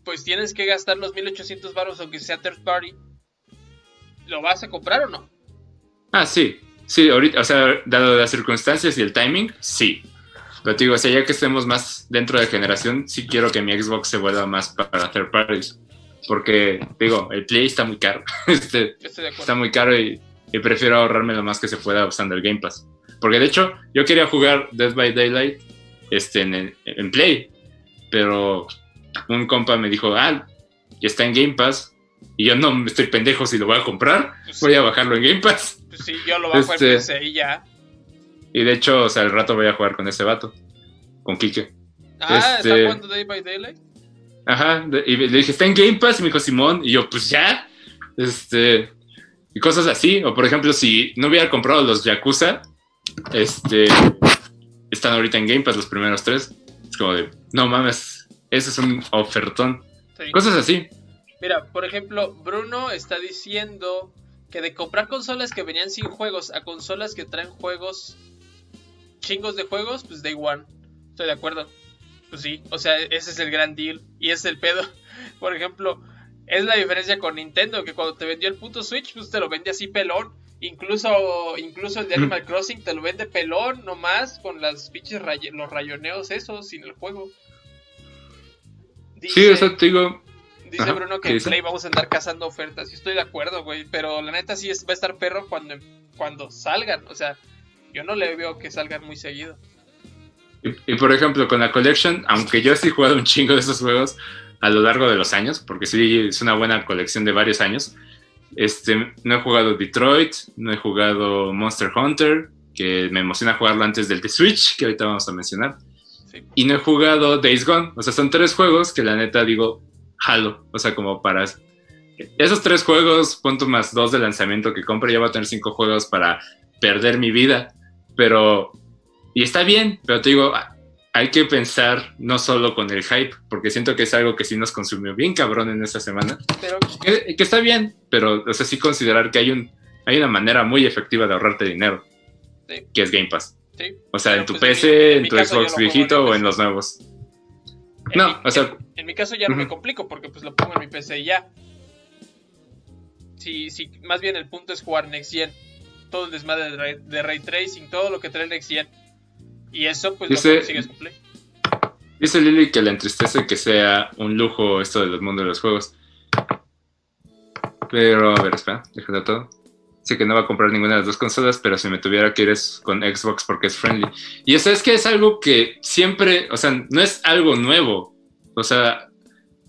pues tienes que gastar los 1800 baros aunque sea third party. ¿Lo vas a comprar o no? Ah, sí. Sí, ahorita, o sea, dado las circunstancias y el timing, sí. Pero te digo, o sea, ya que estemos más dentro de generación, sí quiero que mi Xbox se vuelva más para third parties. Porque, digo, el Play está muy caro. este, está muy caro y, y, prefiero ahorrarme lo más que se pueda usando el Game Pass. Porque de hecho, yo quería jugar Dead by Daylight este, en, en Play. Pero un compa me dijo, ah, ya está en Game Pass. Y yo no estoy pendejo si lo voy a comprar. Pues voy a bajarlo en Game Pass. Pues sí, yo lo bajo este, en PC y ya. Y de hecho, o sea, al rato voy a jugar con ese vato. Con Kike. Ah, ¿está este, jugando Day by Daylight? Ajá, y le dije, está en Game Pass, y me dijo Simón, y yo, pues ya, este, y cosas así, o por ejemplo, si no hubiera comprado los Yakuza, este, están ahorita en Game Pass los primeros tres, es como de, no mames, ese es un ofertón, cosas así. Mira, por ejemplo, Bruno está diciendo que de comprar consolas que venían sin juegos a consolas que traen juegos, chingos de juegos, pues day one, estoy de acuerdo. Pues sí, o sea, ese es el gran deal. Y es el pedo. Por ejemplo, es la diferencia con Nintendo, que cuando te vendió el puto Switch, pues te lo vende así pelón. Incluso, incluso el de Animal Crossing te lo vende pelón nomás, con las pinches los rayoneos esos, sin el juego. sí, eso te digo. Dice Bruno que en Play vamos a andar cazando ofertas. Y estoy de acuerdo, güey. Pero la neta sí es, va a estar perro cuando, cuando salgan. O sea, yo no le veo que salgan muy seguido. Y, por ejemplo, con la Collection, aunque yo sí he jugado un chingo de esos juegos a lo largo de los años, porque sí es una buena colección de varios años, este, no he jugado Detroit, no he jugado Monster Hunter, que me emociona jugarlo antes del The Switch, que ahorita vamos a mencionar. Y no he jugado Days Gone. O sea, son tres juegos que la neta digo, jalo. O sea, como para... Esos tres juegos, punto más dos de lanzamiento que compro, ya va a tener cinco juegos para perder mi vida. Pero y está bien, pero te digo, hay que pensar no solo con el hype, porque siento que es algo que sí nos consumió bien cabrón en esta semana. Pero... Que, está bien, pero o sea, sí considerar que hay, un, hay una manera muy efectiva de ahorrarte dinero, que es Game Pass. Sí. O sea, en tu pues, PC, en, tu Xbox viejito o en los nuevos. no, o sea... En, mi caso ya no me complico porque pues lo pongo en mi PC y ya. Sí, sí, más bien el punto es jugar Next Gen. Todo el desmadre de ray, de ray tracing, todo lo que trae Next Gen y eso pues dice, lo consigues con Play. Dice Lily que le entristece que sea un lujo esto del mundo de los juegos. Pero, a ver, espera, déjalo todo. Sé que no va a comprar ninguna de las dos consolas, pero si me tuviera que ir es con Xbox porque es friendly. Y eso es que es algo que siempre, o sea, no es algo nuevo. O sea,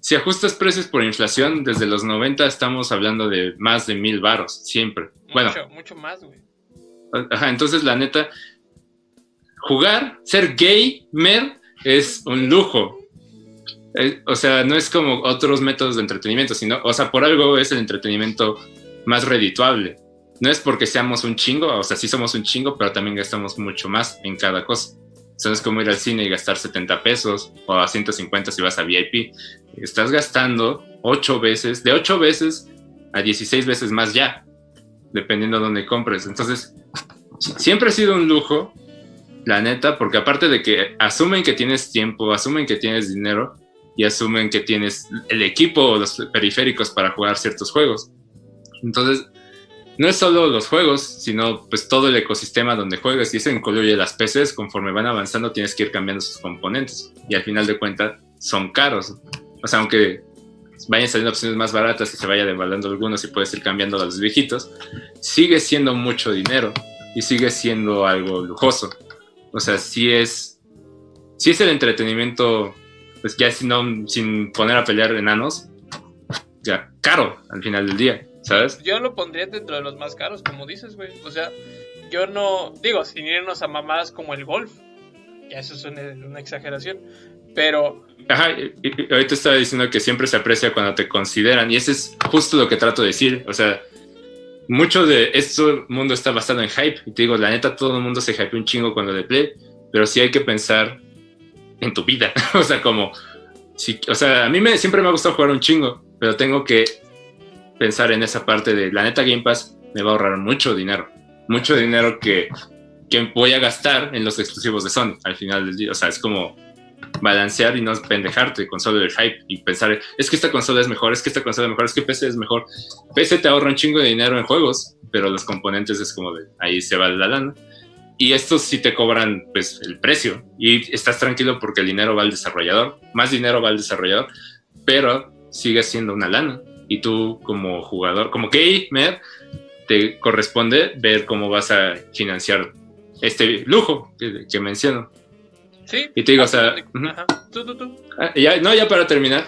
si ajustas precios por inflación, desde los 90 estamos hablando de más de mil varos, siempre. Bueno, mucho, mucho más, güey. Ajá, entonces la neta, jugar, ser gamer es un lujo. Eh, o sea, no es como otros métodos de entretenimiento, sino, o sea, por algo es el entretenimiento más redituable. No es porque seamos un chingo, o sea, sí somos un chingo, pero también gastamos mucho más en cada cosa. O sea, no es como ir al cine y gastar 70 pesos o a 150 si vas a VIP. Estás gastando 8 veces, de 8 veces a 16 veces más ya, dependiendo de dónde compres. Entonces, siempre ha sido un lujo la neta, porque aparte de que asumen que tienes tiempo, asumen que tienes dinero y asumen que tienes el equipo o los periféricos para jugar ciertos juegos. Entonces, no es solo los juegos, sino pues todo el ecosistema donde juegas y eso incluye las PCs, conforme van avanzando tienes que ir cambiando sus componentes y al final de cuentas son caros. O sea, aunque vayan saliendo opciones más baratas y se vaya devaluando algunos y puedes ir cambiando a los viejitos, sigue siendo mucho dinero y sigue siendo algo lujoso. O sea, sí es, sí es el entretenimiento, pues ya sin, sin poner a pelear enanos, ya caro al final del día, ¿sabes? Yo lo pondría dentro de los más caros, como dices, güey. O sea, yo no, digo, sin irnos a mamadas como el golf, ya eso es una, exageración, pero... Ajá, ahorita estaba diciendo que siempre se aprecia cuando te consideran, y ese es justo lo que trato de decir, o sea, mucho de este mundo está basado en hype. Y te digo, la neta, todo el mundo se hype un chingo cuando le play, pero sí hay que pensar en tu vida. o sea, como, si, o sea, a mí me, siempre me ha gustado jugar un chingo, pero tengo que pensar en esa parte de, la neta, Game Pass me va a ahorrar mucho dinero. Mucho dinero que, que voy a gastar en los exclusivos de Sony al final del día. O sea, es como, balancear y no pendejarte con solo el hype y pensar, es que esta consola es mejor, es que esta consola es mejor, es que PC es mejor. PC te ahorra un chingo de dinero en juegos, pero los componentes es como de ahí se va la lana. y estos sí te cobran pues el precio y estás tranquilo porque el dinero va al desarrollador, más dinero va al desarrollador, pero sigue siendo una lana y tú como jugador, como gamer, te corresponde ver cómo vas a financiar este lujo que, menciono. Sí. Y te digo, o sea, Tú, tú, tú. Ah, ya, no, ya para terminar,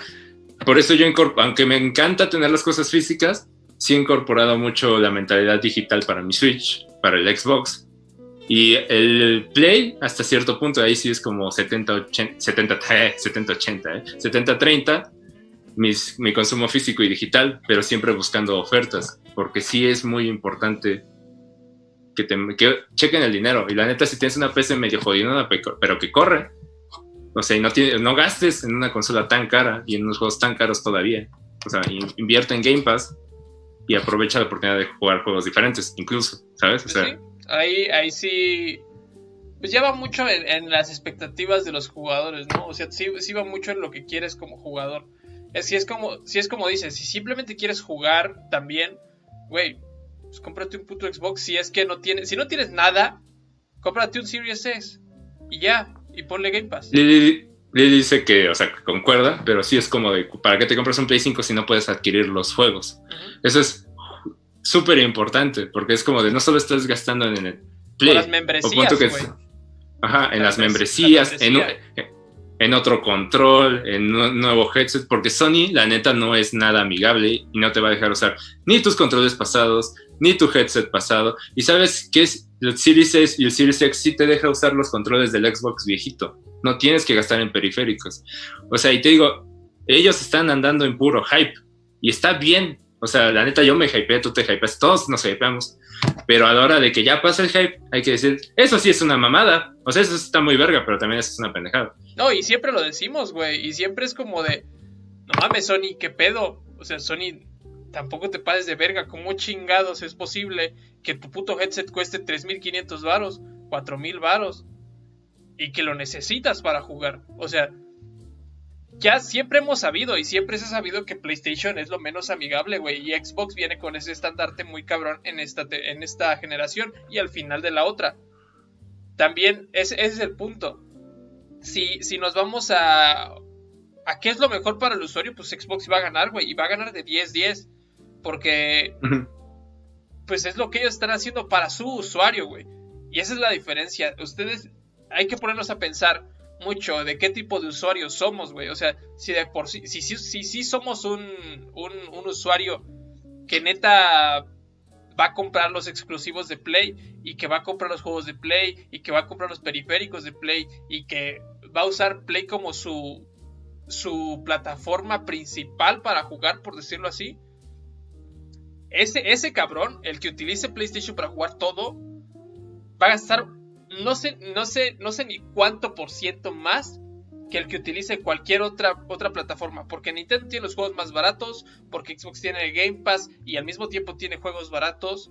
por eso yo, aunque me encanta tener las cosas físicas, sí he incorporado mucho la mentalidad digital para mi Switch, para el Xbox, y el Play, hasta cierto punto, ahí sí es como 70-80, 70, 80, 70-30, mi consumo físico y digital, pero siempre buscando ofertas, porque sí es muy importante que, te, que chequen el dinero. Y la neta, si tienes una PC medio jodida, pero que corre, o sea, y no, tiene, no gastes en una consola tan cara y en unos juegos tan caros todavía. O sea, invierte en Game Pass y aprovecha la oportunidad de jugar juegos diferentes, incluso, ¿sabes? O sea, ahí, ahí sí, pues ya va mucho en, las expectativas de los jugadores, ¿no? O sea, sí, sí va mucho en lo que quieres como jugador. Es, si, es como, si es como dices, si simplemente quieres jugar también, güey, pues cómprate un puto Xbox. Si es que no tienes, si no tienes nada, cómprate un Series S y ya, y ponle Game Pass. Lili, dice que, o sea, concuerda, pero sí es como de, ¿para qué te compras un Play 5 si no puedes adquirir los juegos? Eso es súper importante, porque es como de no solo estás gastando en el Play, las membresías, ajá, en las, membresías, en, en, otro control, en un nuevo headset, porque Sony, la neta, no es nada amigable y no te va a dejar usar ni tus controles pasados, ni tu headset pasado. Y sabes que el Series S y el Series X sí te deja usar los controles del Xbox viejito. No tienes que gastar en periféricos. O sea, y te digo, ellos están andando en puro hype. Y está bien, o sea, la neta, yo me hypeé, tú te hypeas, todos nos hypeamos. Pero a la hora de que ya pasa el hype, hay que decir, eso sí es una mamada. O sea, eso está muy verga, pero también eso es una pendejada. No, y siempre lo decimos, güey. Y siempre es como de, no mames, Sony, ¿qué pedo? O sea, Sony, tampoco te pases de verga. ¿Cómo chingados es posible que tu puto headset cueste 3.500 varos, 4.000 varos? Y que lo necesitas para jugar. O sea, ya siempre hemos sabido y siempre se ha sabido que PlayStation es lo menos amigable, güey. Y Xbox viene con ese estandarte muy cabrón en esta, en esta generación y al final de la otra. También ese, es el punto. Si, si nos vamos a, a qué es lo mejor para el usuario, pues Xbox va a ganar, güey. Y va a ganar de 10-10. Porque, pues es lo que ellos están haciendo para su usuario, güey. Y esa es la diferencia. Ustedes, hay que ponernos a pensar mucho de qué tipo de usuarios somos, güey. O sea, si de por sí, si, si, si, somos un, un, usuario que neta va a comprar los exclusivos de Play y que va a comprar los juegos de Play y que va a comprar los periféricos de Play y que va a usar Play como su, su plataforma principal para jugar, por decirlo así. Ese, ese cabrón, el que utilice PlayStation para jugar todo, va a gastar no sé, no sé, no sé ni cuánto por ciento más que el que utilice cualquier otra, otra plataforma. Porque Nintendo tiene los juegos más baratos, porque Xbox tiene el Game Pass y al mismo tiempo tiene juegos baratos.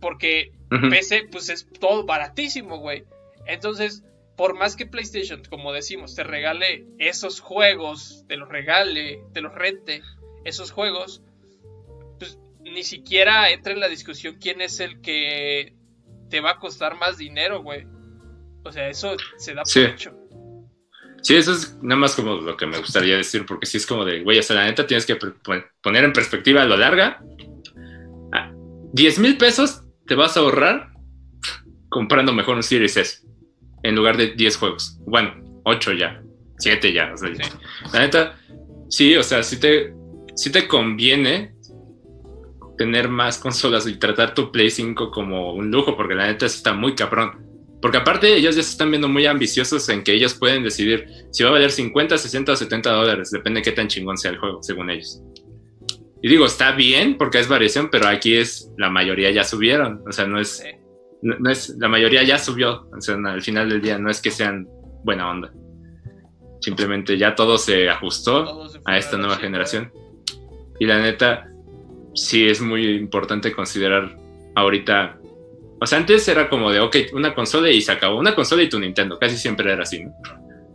Porque PC, pues es todo baratísimo, güey. Entonces, por más que PlayStation, como decimos, te regale esos juegos, te los regale, te los rente, esos juegos, pues ni siquiera entra en la discusión quién es el que te va a costar más dinero, güey. O sea, eso se da por hecho. Sí, eso es nada más como lo que me gustaría decir, porque si es como de, güey, o sea, la neta tienes que poner en perspectiva a lo larga. 10 mil pesos te vas a ahorrar comprando mejor un Series S en lugar de 10 juegos. Bueno, 8 ya, 7 ya. O sea, La neta, sí, o sea, sí te, sí te conviene tener más consolas y tratar tu Play 5 como un lujo, porque la neta está muy cabrón. Porque aparte ellos ya se están viendo muy ambiciosos en que ellos pueden decidir si va a valer 50, 60 o 70 dólares, depende de qué tan chingón sea el juego, según ellos. Y digo, está bien porque es variación, pero aquí es, la mayoría ya subieron, o sea, no es, no, es, la mayoría ya subió, o sea, al final del día no es que sean buena onda. Simplemente ya todo se ajustó a esta nueva generación. Y la neta, sí es muy importante considerar ahorita. O sea, antes era como de, ok, una consola y se acabó. Una consola y tu Nintendo. Casi siempre era así, ¿no?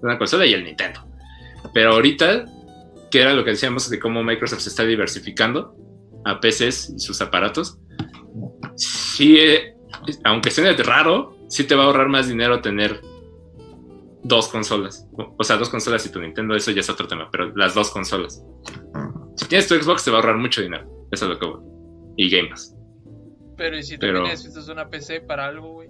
Una consola y el Nintendo. Pero ahorita, que era lo que decíamos de cómo Microsoft se está diversificando a PCs y sus aparatos, sí, eh, aunque suene raro, sí te va a ahorrar más dinero tener dos consolas. O sea, dos consolas y tu Nintendo, eso ya es otro tema, pero las dos consolas. Si tienes tu Xbox, te va a ahorrar mucho dinero. Eso es lo que voy. Y Game Pass. Pero ¿y si tú pero... necesitas una PC para algo, güey?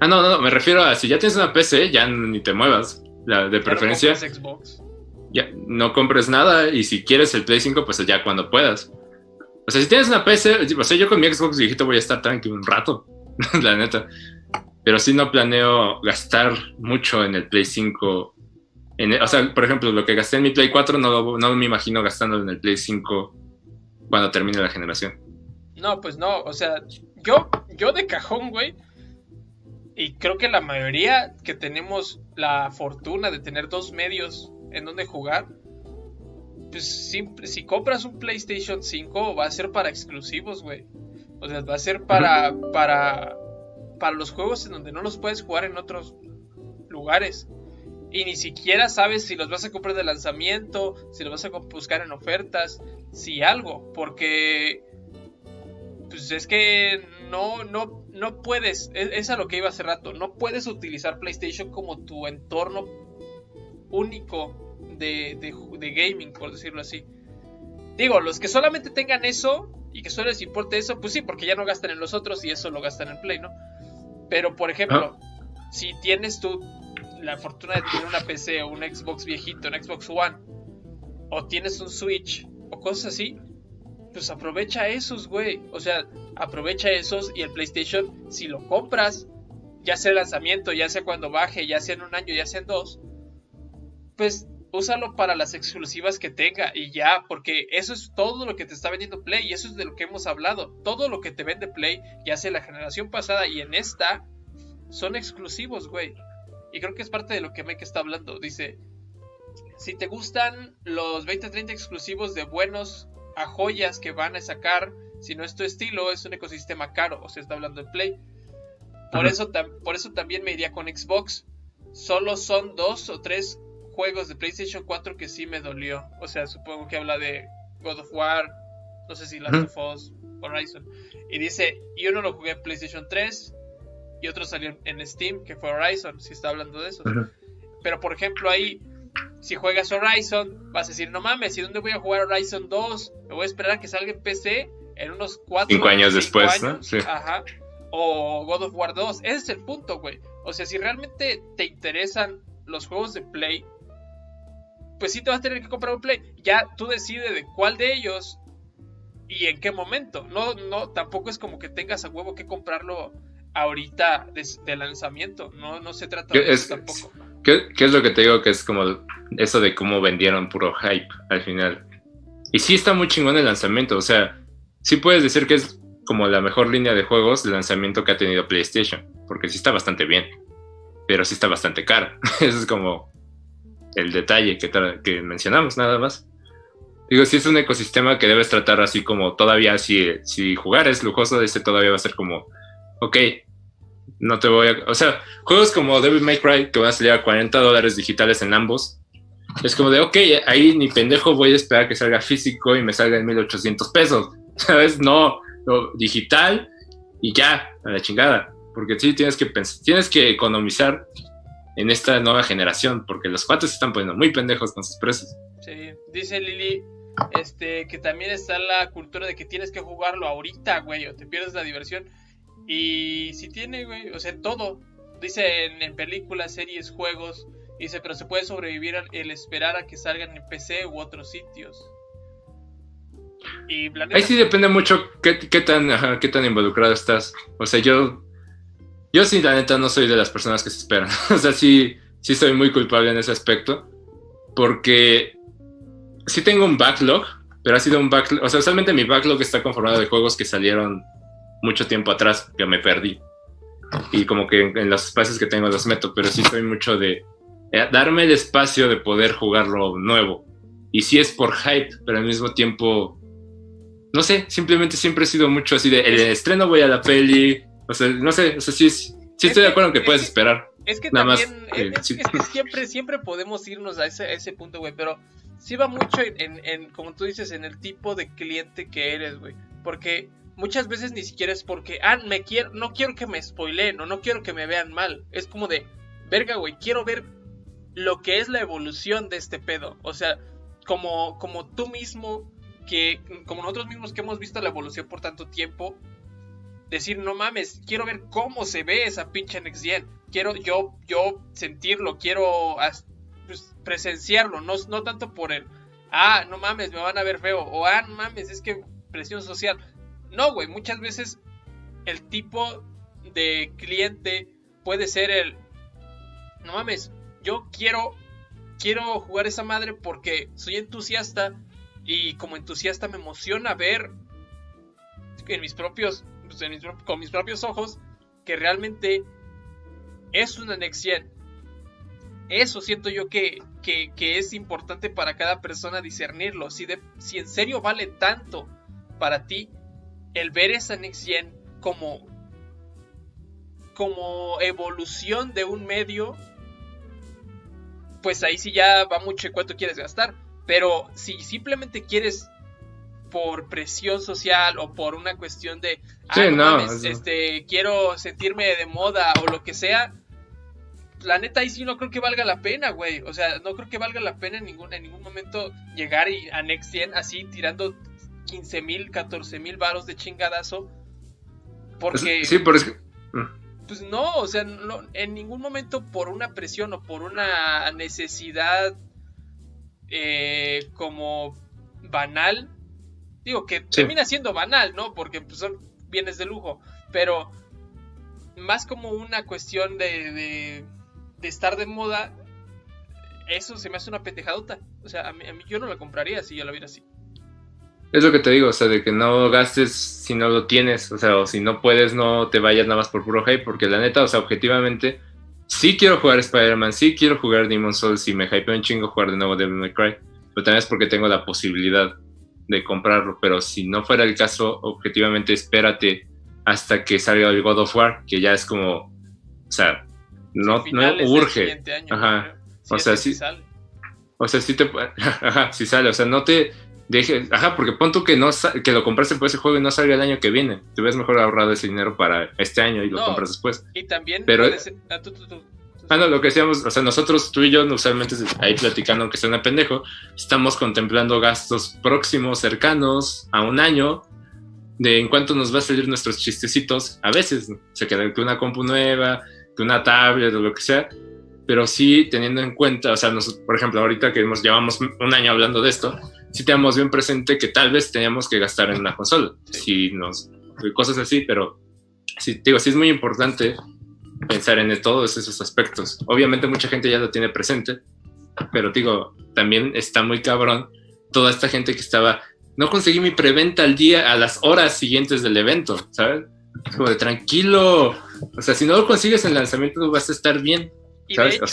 Ah, no, no, me refiero a si ya tienes una PC, ya ni te muevas. La, de preferencia. Xbox? Ya, no compres nada y si quieres el Play 5, pues ya cuando puedas. O sea, si tienes una PC, o sea, yo con mi Xbox viejito voy a estar tranquilo un rato, la neta. Pero sí no planeo gastar mucho en el Play 5. En o sea, por ejemplo, lo que gasté en mi Play 4 no, no me imagino gastándolo en el Play 5 cuando termine la generación. No, pues no, o sea, yo, yo de cajón, güey. Y creo que la mayoría que tenemos la fortuna de tener dos medios en donde jugar, pues si, si compras un PlayStation 5 va a ser para exclusivos, güey. O sea, va a ser para, para, para los juegos en donde no los puedes jugar en otros lugares. Y ni siquiera sabes si los vas a comprar de lanzamiento, si los vas a buscar en ofertas, si algo. Porque pues es que no, no, no puedes, es, es, a lo que iba hace rato, no puedes utilizar PlayStation como tu entorno único de, de, gaming, por decirlo así. Digo, los que solamente tengan eso y que solo les importe eso, pues sí, porque ya no gastan en los otros y eso lo gastan en Play, ¿no? Pero, por ejemplo, si tienes tú la fortuna de tener una PC o un Xbox viejito, un Xbox One, o tienes un Switch o cosas así, pues aprovecha esos, güey. O sea, aprovecha esos y el PlayStation, si lo compras, ya sea el lanzamiento, ya sea cuando baje, ya sea en un año, ya sea en dos, pues úsalo para las exclusivas que tenga y ya, porque eso es todo lo que te está vendiendo Play y eso es de lo que hemos hablado. Todo lo que te vende Play, ya sea la generación pasada y en esta, son exclusivos, güey. Y creo que es parte de lo que Mike está hablando. Dice, si te gustan los 20-30 exclusivos de buenos a joyas que van a sacar, si no es tu estilo, es un ecosistema caro, o sea, está hablando de Play. Por, eso, por eso también me iría con Xbox. Solo son dos o tres juegos de PlayStation 4 que sí me dolió. O sea, supongo que habla de God of War, no sé si Last of Us, Horizon. Y dice, y uno lo jugué en PlayStation 3 y otro salió en Steam, que fue Horizon, si está hablando de eso. Pero por ejemplo ahí si juegas Horizon, vas a decir, no mames, ¿y dónde voy a jugar Horizon 2? Me voy a esperar a que salga en PC en unos 4 5 años después, ¿no? Sí. Ajá. O God of War 2. Ese es el punto, güey. O sea, si realmente te interesan los juegos de Play, pues sí te vas a tener que comprar un Play. Ya tú decides de cuál de ellos y en qué momento. No, no, tampoco es como que tengas a huevo que comprarlo ahorita de, lanzamiento. No, no se trata de eso tampoco. ¿Qué, es lo que te digo? Que es como eso de cómo vendieron puro hype al final. Y sí está muy chingón el lanzamiento. O sea, sí puedes decir que es como la mejor línea de juegos de lanzamiento que ha tenido PlayStation. Porque sí está bastante bien. Pero sí está bastante cara. Eso es como el detalle que, que mencionamos, nada más. Digo, sí es un ecosistema que debes tratar así como todavía, si, si jugar es lujoso, ese todavía va a ser como, ok, no te voy a... O sea, juegos como Devil May Cry, que van a salir a 40 dólares digitales en ambos, es como de, ok, ahí ni pendejo voy a esperar que salga físico y me salga en 1800 pesos, ¿sabes? No, digital y ya, a la chingada. Porque sí tienes que pensar, tienes que economizar en esta nueva generación, porque los cuates se están poniendo muy pendejos con sus precios. Sí, dice Lili este, que también está la cultura de que tienes que jugarlo ahorita, güey, o te pierdes la diversión. Y si tiene, güey, o sea, todo. Dice en, películas, series, juegos. Dice, pero se puede sobrevivir el esperar a que salgan en PC u otros sitios. Ahí sí depende mucho qué, tan, qué tan involucrado estás. O sea, yo. Yo sí, la neta, no soy de las personas que se esperan. o sea, sí, sí soy muy culpable en ese aspecto. Porque sí tengo un backlog, pero ha sido un backlog. O sea, usualmente mi backlog está conformado de juegos que salieron mucho tiempo atrás que me perdí. Y como que en, los espacios que tengo los meto, pero sí soy mucho de eh, darme el espacio de poder jugarlo nuevo. Y sí es por hype, pero al mismo tiempo, no sé, simplemente siempre he sido mucho así de, el estreno voy a la peli, o sea, no sé, o sea, sí, sí estoy de acuerdo que puedes esperar. Es que también, es, que siempre, siempre podemos irnos a ese, ese punto, güey, pero sí va mucho en, en, como tú dices, en el tipo de cliente que eres, güey. Porque muchas veces ni siquiera es porque, ah, me quiero, no quiero que me spoileen o no quiero que me vean mal. Es como de, verga, güey, quiero ver lo que es la evolución de este pedo. O sea, como, como tú mismo, que, como nosotros mismos que hemos visto la evolución por tanto tiempo, decir, no mames, quiero ver cómo se ve esa pinche Next Gen. Quiero yo, yo sentirlo, quiero pues, presenciarlo, no, no tanto por el, ah, no mames, me van a ver feo, o ah, no mames, es que presión social. No, güey, muchas veces el tipo de cliente puede ser el, no mames, yo quiero, quiero jugar esa madre porque soy entusiasta y como entusiasta me emociona ver en mis propios, pues, con mis propios ojos que realmente es una anexión. Eso siento yo que, que, es importante para cada persona discernirlo. Si, de, si en serio vale tanto para ti el ver esa Next Gen como, como evolución de un medio, pues ahí sí ya va mucho cuánto quieres gastar. Pero si simplemente quieres por presión social o por una cuestión de ah, este quiero sentirme de moda o lo que sea la neta ahí sí no creo que valga la pena güey o sea no creo que valga la pena en ningún en ningún momento llegar y a Next Gen así tirando 15 mil, 14 mil varos de chingadazo. Porque. Sí, por eso. Mm. Pues no, o sea, en ningún momento por una presión o por una necesidad eh, como banal. Digo que termina siendo banal, ¿no? Porque pues, son bienes de lujo. Pero más como una cuestión de, de, de estar de moda, eso se me hace una pendejadota. O sea, a mí, a mí, yo no la compraría si yo la viera así. Es lo que te digo, o sea, de que no gastes si no lo tienes, o sea, o si no puedes, no te vayas nada más por puro hype, porque la neta, o sea, objetivamente, sí quiero jugar Spider-Man, sí quiero jugar Demon Souls, y me hypeo un chingo jugar de nuevo Devil May Cry, pero también es porque tengo la posibilidad de comprarlo, pero si no fuera el caso, objetivamente, espérate hasta que salga el God of War, que ya es como, o sea, no, no urge. Ajá. o sea, sí. O sea, sí te. Ajá, si sale. O sea, no te deje, ajá, porque pon tú que, no, que lo compraste por ese juego y no salga el año que viene. Te ves mejor ahorrado ese dinero para este año y lo compras después. Y también, pero, ah, ah, no, lo que decíamos, o sea, nosotros, tú y yo, usualmente ahí platicando, aunque sea una pendejo, estamos contemplando gastos próximos, cercanos, a un año, de en cuánto nos va a salir nuestros chistecitos, a veces, se queda que una compu nueva, que una tablet o lo que sea, pero sí teniendo en cuenta, o sea, por ejemplo, ahorita que hemos, llevamos un año hablando de esto, sí tenemos bien presente que tal vez teníamos que gastar en una consola, si nos, cosas así, pero sí, digo, sí es muy importante pensar en todos esos aspectos. Obviamente mucha gente ya lo tiene presente, pero digo, también está muy cabrón toda esta gente que estaba, no conseguí mi preventa al día, a las horas siguientes del evento, ¿sabes? Como de tranquilo, o sea, si no lo consigues en el lanzamiento vas a estar bien. Y de hecho,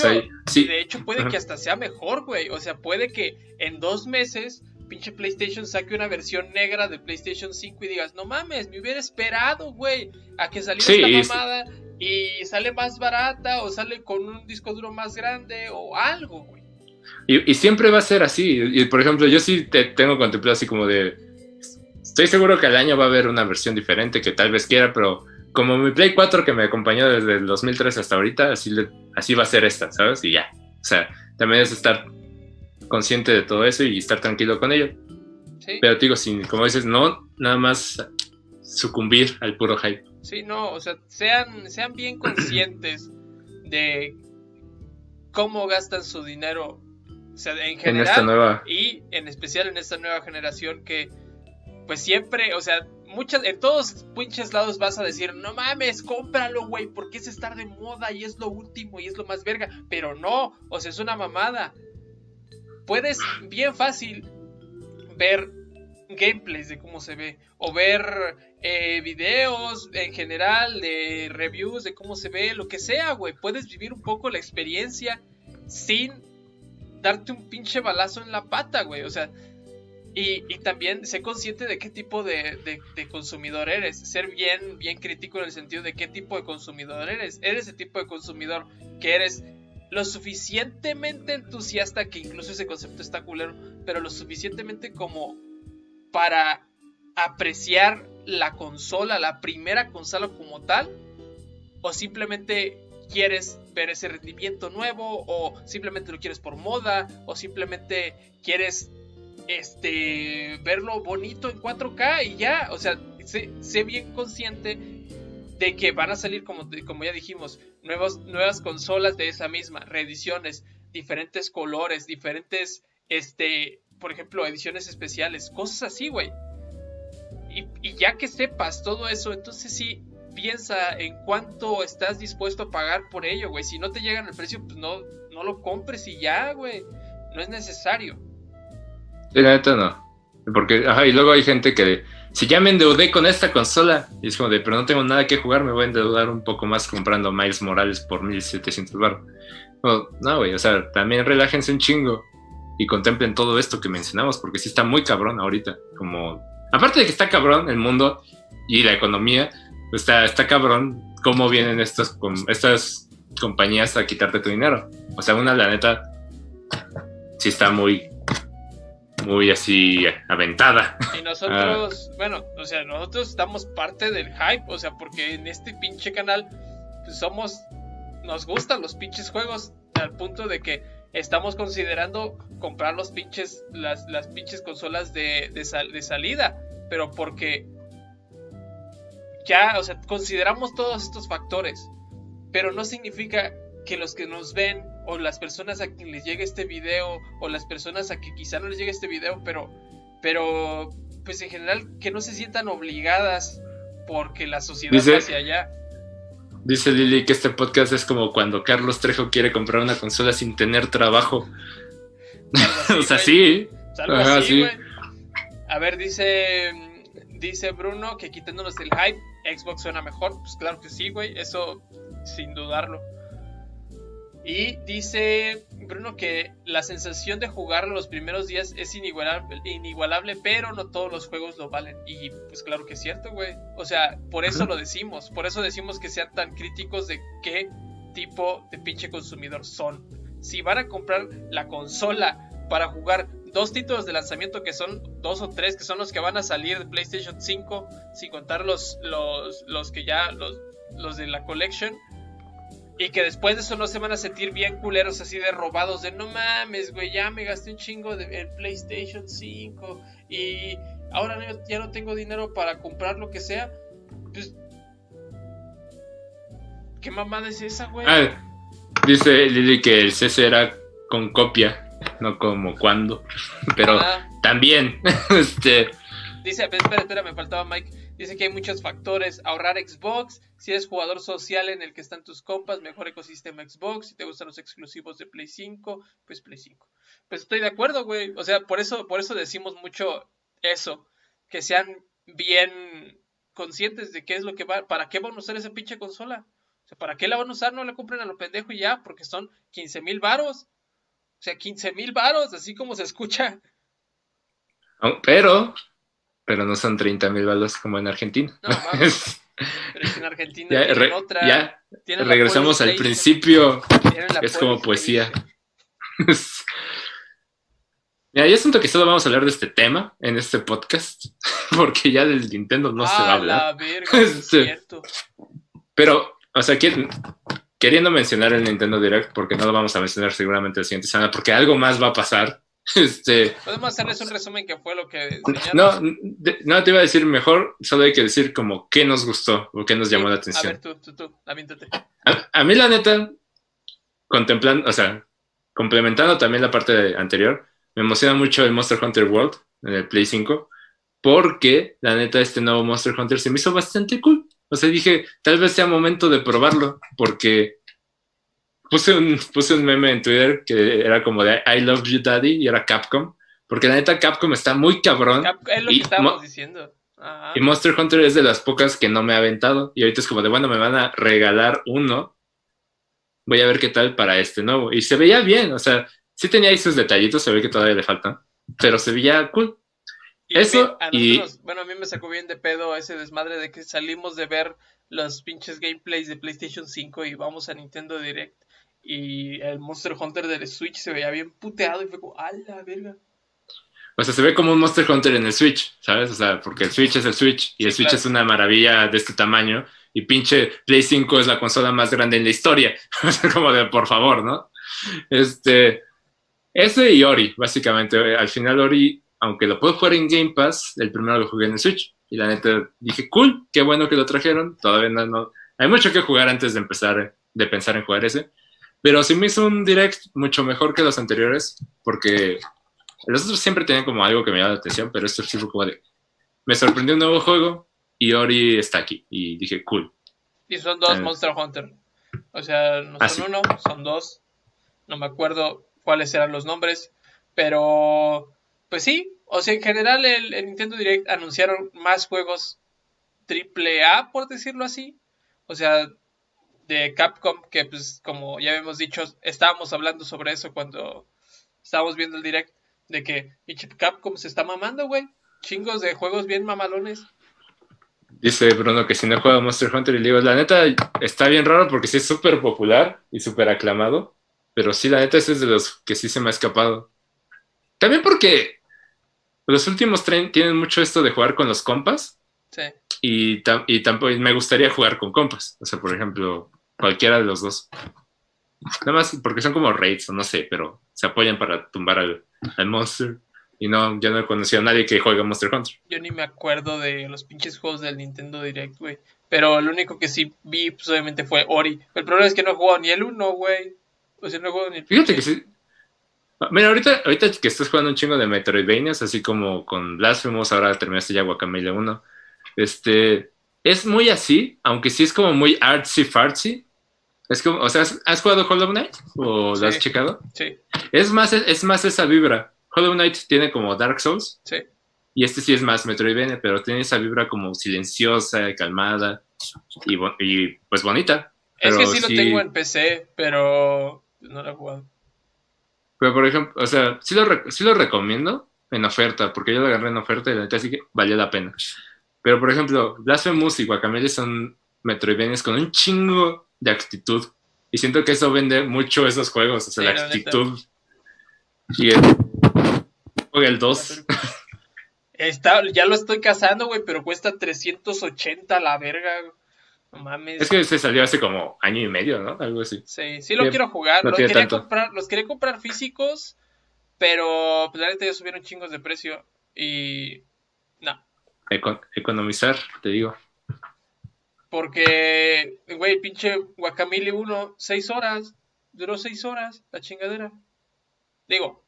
sí. de hecho puede que hasta sea mejor, güey. O sea, puede que en dos meses pinche PlayStation saque una versión negra de PlayStation 5 y digas, no mames, me hubiera esperado, güey, a que saliera esta mamada y sale más barata o sale con un disco duro más grande o algo, güey. Y, siempre va a ser así. Y por ejemplo, yo sí te tengo contemplado así como de. Estoy seguro que al año va a haber una versión diferente que tal vez quiera, pero como mi Play 4 que me acompañó desde el 2003 hasta ahorita, así, así va a ser esta, ¿sabes? Y ya. O sea, también es estar consciente de todo eso y estar tranquilo con ello. ¿Sí? Pero digo, sin, como dices, no nada más sucumbir al puro hype. Sí, no, o sea, sean, sean bien conscientes de cómo gastan su dinero. O sea, en general y en especial en esta nueva generación que pues siempre, o sea, muchas, en todos pinches lados vas a decir, no mames, cómpralo, güey, porque es estar de moda y es lo último y es lo más verga. Pero no, o sea, es una mamada. Puedes bien fácil ver gameplays de cómo se ve o ver eh, videos en general de reviews de cómo se ve, lo que sea, güey. Puedes vivir un poco la experiencia sin darte un pinche balazo en la pata, güey. O sea, y, también sé consciente de qué tipo de, consumidor eres. Ser bien, bien crítico en el sentido de qué tipo de consumidor eres. Eres el tipo de consumidor que eres lo suficientemente entusiasta, que incluso ese concepto está culero, pero lo suficientemente como para apreciar la consola, la primera consola como tal, o simplemente quieres ver ese rendimiento nuevo, o simplemente lo quieres por moda, o simplemente quieres este verlo bonito en 4K y ya, o sea, sé, bien consciente de que van a salir, como, como ya dijimos, nuevas, consolas de esa misma, reediciones, diferentes colores, diferentes, este, por ejemplo, ediciones especiales, cosas así, güey. Y, y, ya que sepas todo eso, entonces sí, piensa en cuánto estás dispuesto a pagar por ello, güey. Si no te llegan al precio, pues no, no lo compres y ya, güey. No es necesario. Sí, la neta no. Porque, ajá, y luego hay gente que si ya me endeudé con esta consola, y es como de, pero no tengo nada que jugar, me voy a endeudar un poco más comprando Miles Morales por 1700 bar. No, güey, o sea, también relájense un chingo y contemplen todo esto que mencionamos, porque sí está muy cabrón ahorita. Como, aparte de que está cabrón el mundo y la economía, está, está cabrón cómo vienen estos, estas compañías a quitarte tu dinero. O sea, una, la neta, sí está muy muy así aventada. Y nosotros, ah. bueno, o sea, nosotros estamos parte del hype, o sea, porque en este pinche canal pues, somos, nos gustan los pinches juegos al punto de que estamos considerando comprar los pinches, las, las pinches consolas de, de, de salida, pero porque ya, o sea, consideramos todos estos factores, pero no significa que los que nos ven o las personas a quien les llegue este video o las personas a que quizá no les llegue este video, pero pero pues en general que no se sientan obligadas porque la sociedad va hacia allá. Dice Lili que este podcast es como cuando Carlos Trejo quiere comprar una consola sin tener trabajo. o sea, sí. A ver, dice dice Bruno que quitándonos el hype, Xbox suena mejor. Pues claro que sí, güey, eso sin dudarlo. Y dice Bruno que la sensación de jugar los primeros días es inigualable, inigualable, pero no todos los juegos lo valen. Y pues claro que es cierto, güey. O sea, por eso lo decimos. Por eso decimos que sean tan críticos de qué tipo de pinche consumidor son. Si van a comprar la consola para jugar dos títulos de lanzamiento que son dos o tres, que son los que van a salir de PlayStation 5, sin contar los, los, los que ya, los, los de la collection y que después de eso no se van a sentir bien culeros así de robados de no mames, güey, ya me gasté un chingo de, PlayStation 5 y ahora ya no tengo dinero para comprar lo que sea. Pues, ¿qué mamada es esa, güey? Ah, dice Lili que el CC era con copia, no como cuando. Pero ah. también, este... Dice, espera, espera, me faltaba Mike. Dice que hay muchos factores. Ahorrar Xbox. Si eres jugador social en el que están tus compas, mejor ecosistema Xbox. Si te gustan los exclusivos de Play 5, pues Play 5. Pues estoy de acuerdo, güey. O sea, por eso, por eso decimos mucho eso. Que sean bien conscientes de qué es lo que va. ¿Para qué van a usar esa pinche consola? O sea, ¿para qué la van a usar? No la compren a lo pendejo y ya, porque son 15 mil varos. O sea, 15 mil varos, así como se escucha. Pero pero no son 30 mil balos como en Argentina. No, pero es en Argentina ya, otra. Ya, regresamos al principio. Es como poesía. Mira, yo siento que solo vamos a hablar de este tema en este podcast, porque ya del Nintendo no se va a hablar. La verga, es este, cierto. Pero, o sea, queriendo mencionar el Nintendo Direct, porque no lo vamos a mencionar seguramente la siguiente semana, porque algo más va a pasar Este, Podemos hacerles un resumen que fue lo que... No, no te iba a decir mejor, solo hay que decir como qué nos gustó o qué nos llamó la atención. A ver, tú, tú, tú, a, mí la neta, contemplando, o sea, complementando también la parte anterior, me emociona mucho el Monster Hunter World en el Play 5, porque la neta este nuevo Monster Hunter se me hizo bastante cool. O sea, dije, tal vez sea momento de probarlo, porque puse un, puse un meme en Twitter que era como de I love you daddy y era Capcom, porque la neta Capcom está muy cabrón. es lo que estábamos diciendo. Y Monster Hunter es de las pocas que no me ha aventado y ahorita es como de, bueno, me van a regalar uno. Voy a ver qué tal para este nuevo. Y se veía bien, o sea, sí tenía ahí sus detallitos, se ve que todavía le faltan, pero se veía cool. Eso y... Bueno, a mí me sacó bien de pedo ese desmadre de que salimos de ver los pinches gameplays de PlayStation 5 y vamos a Nintendo Direct y el Monster Hunter del Switch se veía bien puteado y fue como, ¡a la verga! O sea, se ve como un Monster Hunter en el Switch, ¿sabes? O sea, porque el Switch es el Switch y el Switch claro. es una maravilla de este tamaño y pinche Play 5 es la consola más grande en la historia. O sea, como de, por favor, ¿no? Este, ese y Ori, básicamente. Al final Ori, aunque lo puedo jugar en Game Pass, el primero lo jugué en el Switch. Y la neta dije, cool, qué bueno que lo trajeron. Todavía no, no- hay mucho que jugar antes de empezar, de pensar en jugar ese. Pero sí me hizo un direct mucho mejor que los anteriores, porque los otros siempre tenían como algo que me llamaba la atención, pero esto sí fue como de, me sorprendió un nuevo juego y Ori está aquí. Y dije, cool. Y son dos Eh. Monster Hunter. O sea, no son Ah, sí. uno, son dos. No me acuerdo cuáles eran los nombres. Pero, pues sí. O sea, en general el, el Nintendo Direct anunciaron más juegos triple A, por decirlo así. O sea, de Capcom, que pues como ya habíamos dicho, estábamos hablando sobre eso cuando estábamos viendo el Direct. De que Capcom se está mamando, güey. Chingos de juegos bien mamalones. Dice Bruno que si no juega Monster Hunter y le digo, la neta está bien raro porque sí es súper popular y súper aclamado, pero sí, la neta ese es de los que sí se me ha escapado. También porque los últimos tren tienen mucho esto de jugar con los compas Sí. y, tam- y tampoco me gustaría jugar con compas, o sea, por ejemplo, cualquiera de los dos. Nada más porque son como raids o no sé, pero se apoyan para tumbar al, al monster. Y no, yo no he conocido a nadie que juegue Monster Hunter. Yo ni me acuerdo de los pinches juegos del Nintendo Direct, güey. Pero lo único que sí vi, pues obviamente fue Ori. El problema es que no he jugado ni el 1, güey. O sea, no he jugado ni el Fíjate que sí. Mira, ahorita, ahorita que estás jugando un chingo de Metroidvanias, así como con Blasphemous, ahora terminaste ya Guacamole 1. Este, es muy así, aunque sí es como muy artsy fartsy. Es como, o sea, ¿has, jugado Hollow Knight? ¿O Sí. lo has checado? Sí, Es más, es más esa vibra. Hollow Knight tiene como Dark Souls, sí. y este sí es más Metroidvania, pero tiene esa vibra como silenciosa, calmada y, y, pues bonita. Es que Pero sí lo sí- tengo en PC, pero no lo he jugado. Pero por ejemplo, o sea, sí lo, sí lo recomiendo en oferta, porque yo lo agarré en oferta y la neta sí que valió la pena. Pero por ejemplo, Blasphemous y Guacamole son Metroidvanias con un chingo de actitud. Y siento que eso vende mucho esos juegos, o sea, Sí, la actitud. Y el, el 2. Está, ya lo estoy cazando, güey, pero cuesta 380 la verga. güey. No mames. Es que se salió hace como año y medio, ¿no? Algo así. Sí, sí lo Bien, quiero jugar. no los, quería tanto. comprar, los quería comprar físicos, pero pues, la neta ya subieron chingos de precio. Y no. Eco- economizar, te digo. Porque, güey, pinche Guacamole 1, 6 horas. Duró 6 horas la chingadera. Digo,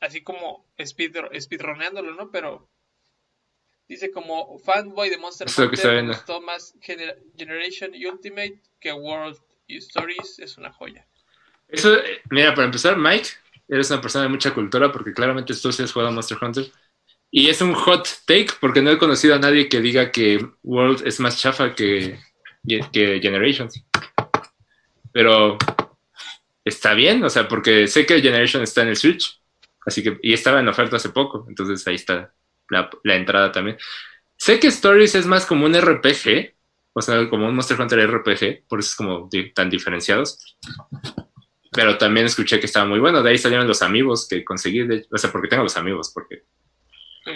así como speed, speedroneándolo, ¿no? Pero dice como fanboy de Monster lo que Hunter me gustó más Gener- Generation y Ultimate que World Stories. Es una joya. Eso, eh, mira, para empezar, Mike, eres una persona de mucha cultura porque claramente tú sí has jugado a Monster Hunter. Y es un hot take porque no he conocido a nadie que diga que World es más chafa que, que Generations. Pero está bien, o sea, porque sé que Generation está en el Switch. Así que, y estaba en oferta hace poco, entonces ahí está la, la entrada también. Sé que Stories es más como un RPG, o sea, como un Monster Hunter RPG, por eso es como tan diferenciados pero también escuché que estaba muy bueno. De ahí salieron los amigos que conseguí, o sea, porque tengo los amigos, porque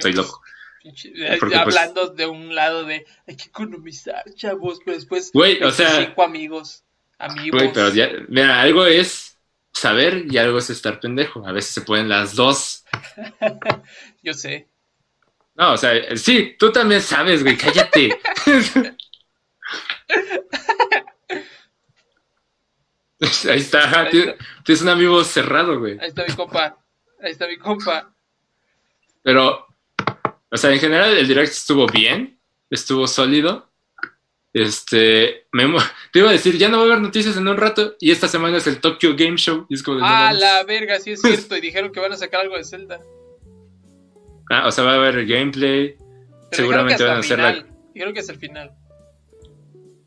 soy loco. Eh, pues- hablando de un lado de hay que economizar, chavos, pero después Güey, o sea- cinco amigos, amigos. Güey, pero ya, mira, algo es saber y algo es estar pendejo. A veces se pueden las dos. Yo sé. No, o sea, sí, tú también sabes, güey, cállate. Ahí está, Ahí tienes, tienes un amigo cerrado, güey. Ahí está mi compa. Ahí está mi compa. Pero, o sea, en general el direct estuvo bien, estuvo sólido. Este, me te iba a decir, ya no va a haber noticias en un rato y esta semana es el Tokyo Game Show. Y es como de, Ah, la verga, sí es cierto. Y dijeron que van a sacar algo de Zelda. Ah, o sea, va a haber gameplay. Pero Seguramente van a hacer hacer la. Dijeron que es el final.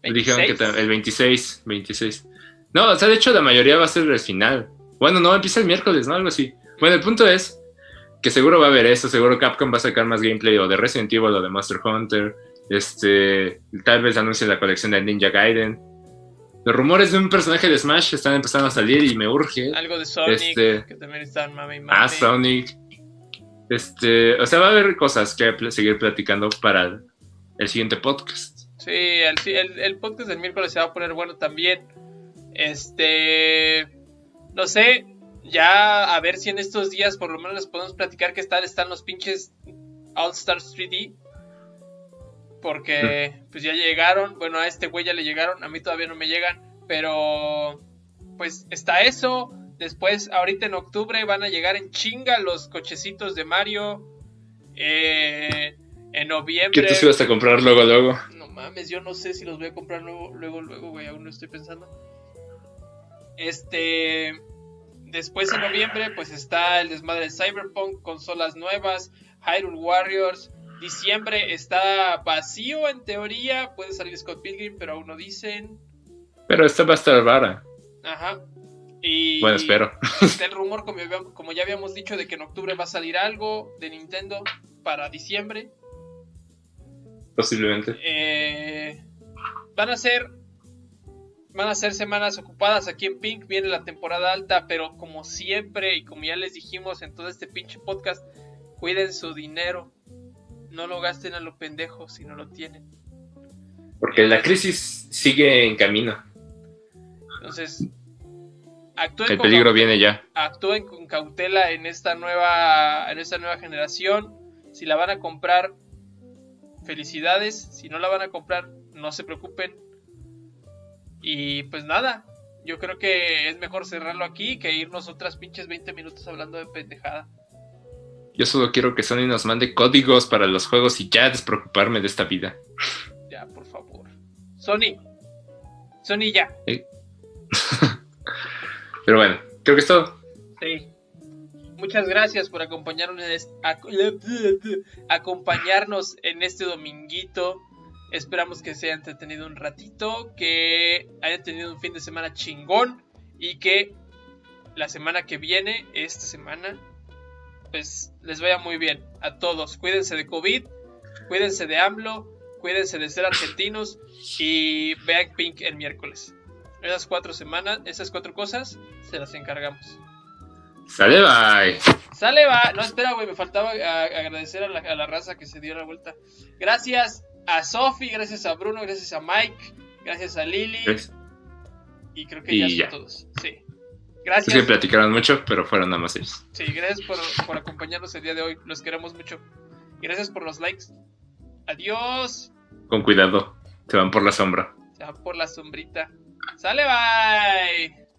Dijeron que 26. ta- el 26, 26. No, o sea, de hecho la mayoría va a ser el final. Bueno, no, empieza el miércoles, ¿no? Algo así. Bueno, el punto es que seguro va a haber eso, seguro Capcom va a sacar más gameplay o de Resident Evil o de Monster Hunter. Este, tal vez anuncien la colección de Ninja Gaiden. Los rumores de un personaje de Smash están empezando a salir y me urge. Algo de Sonic, Este- que también están mame y mame. Ah, Sonic. Este, o sea, va a haber cosas que pl- seguir platicando para el siguiente podcast. Sí, el, el- el podcast del miércoles se va a poner bueno también. Este. No sé. Ya a ver si en estos días por lo menos les podemos platicar qué tal están los pinches All Stars 3D. Porque pues ya llegaron. Bueno, a este güey ya le llegaron. A mí todavía no me llegan. Pero. Pues está eso. Después, ahorita en octubre, van a llegar en chinga los cochecitos de Mario. Eh, en noviembre. Que tú sí vas a comprar luego, luego. No mames, yo no sé si los voy a comprar luego, luego, luego, güey, aún no estoy pensando. Este. Después en noviembre, pues está el desmadre de Cyberpunk, consolas nuevas, Hyrule Warriors. Diciembre está vacío en teoría, puede salir Scott Pilgrim, pero aún no dicen. Pero esta va a estar rara. Ajá. Y Bueno, espero. Está el rumor, como, como ya habíamos dicho, de que en octubre va a salir algo de Nintendo para diciembre. Posiblemente. Eh, van a ser van a ser semanas ocupadas. Aquí en Pink viene la temporada alta pero como siempre y como ya les dijimos en todo este pinche podcast cuiden su dinero. No lo gasten a lo pendejo si no lo tienen. Porque la crisis sigue en camino. entonces actúen El con peligro cau- viene ya. actúen con cautela en esta nueva en esta nueva generación. Si la van a comprar felicidades. Si no la van a comprar no se preocupen y pues nada yo creo que es mejor cerrarlo aquí que irnos otras pinches 20 minutos hablando de pendejada Yo solo quiero que Sony nos mande códigos para los juegos y ya despreocuparme de esta vida. ya por favor Sony Sony ya Pero bueno, creo que es todo. Sí. Muchas gracias por acompañarnos en, este, ac- acompañarnos en este dominguito. Esperamos que se hayan entretenido un ratito, que hayan tenido un fin de semana chingón y que la semana que viene, esta semana, pues les vaya muy bien a todos. Cuídense de COVID, cuídense de AMLO, cuídense de ser argentinos y vean Pink el miércoles. Esas cuatro semanas, esas cuatro cosas, se las encargamos. Sale, bye. Sale, va. No, espera, güey. Me faltaba agradecer a la, a la raza que se dio la vuelta. Gracias a Sofi, gracias a Bruno, gracias a Mike, gracias a Lili. Y creo que Y ya son ya. todos. Sí. Es que Gracias. platicaron mucho, pero fueron nada más ellos. Sí, gracias por, por acompañarnos el día de hoy. Los queremos mucho. Y gracias por los likes. Adiós. Con cuidado, te van por la sombra. Se va por la sombrita. Sale, bye.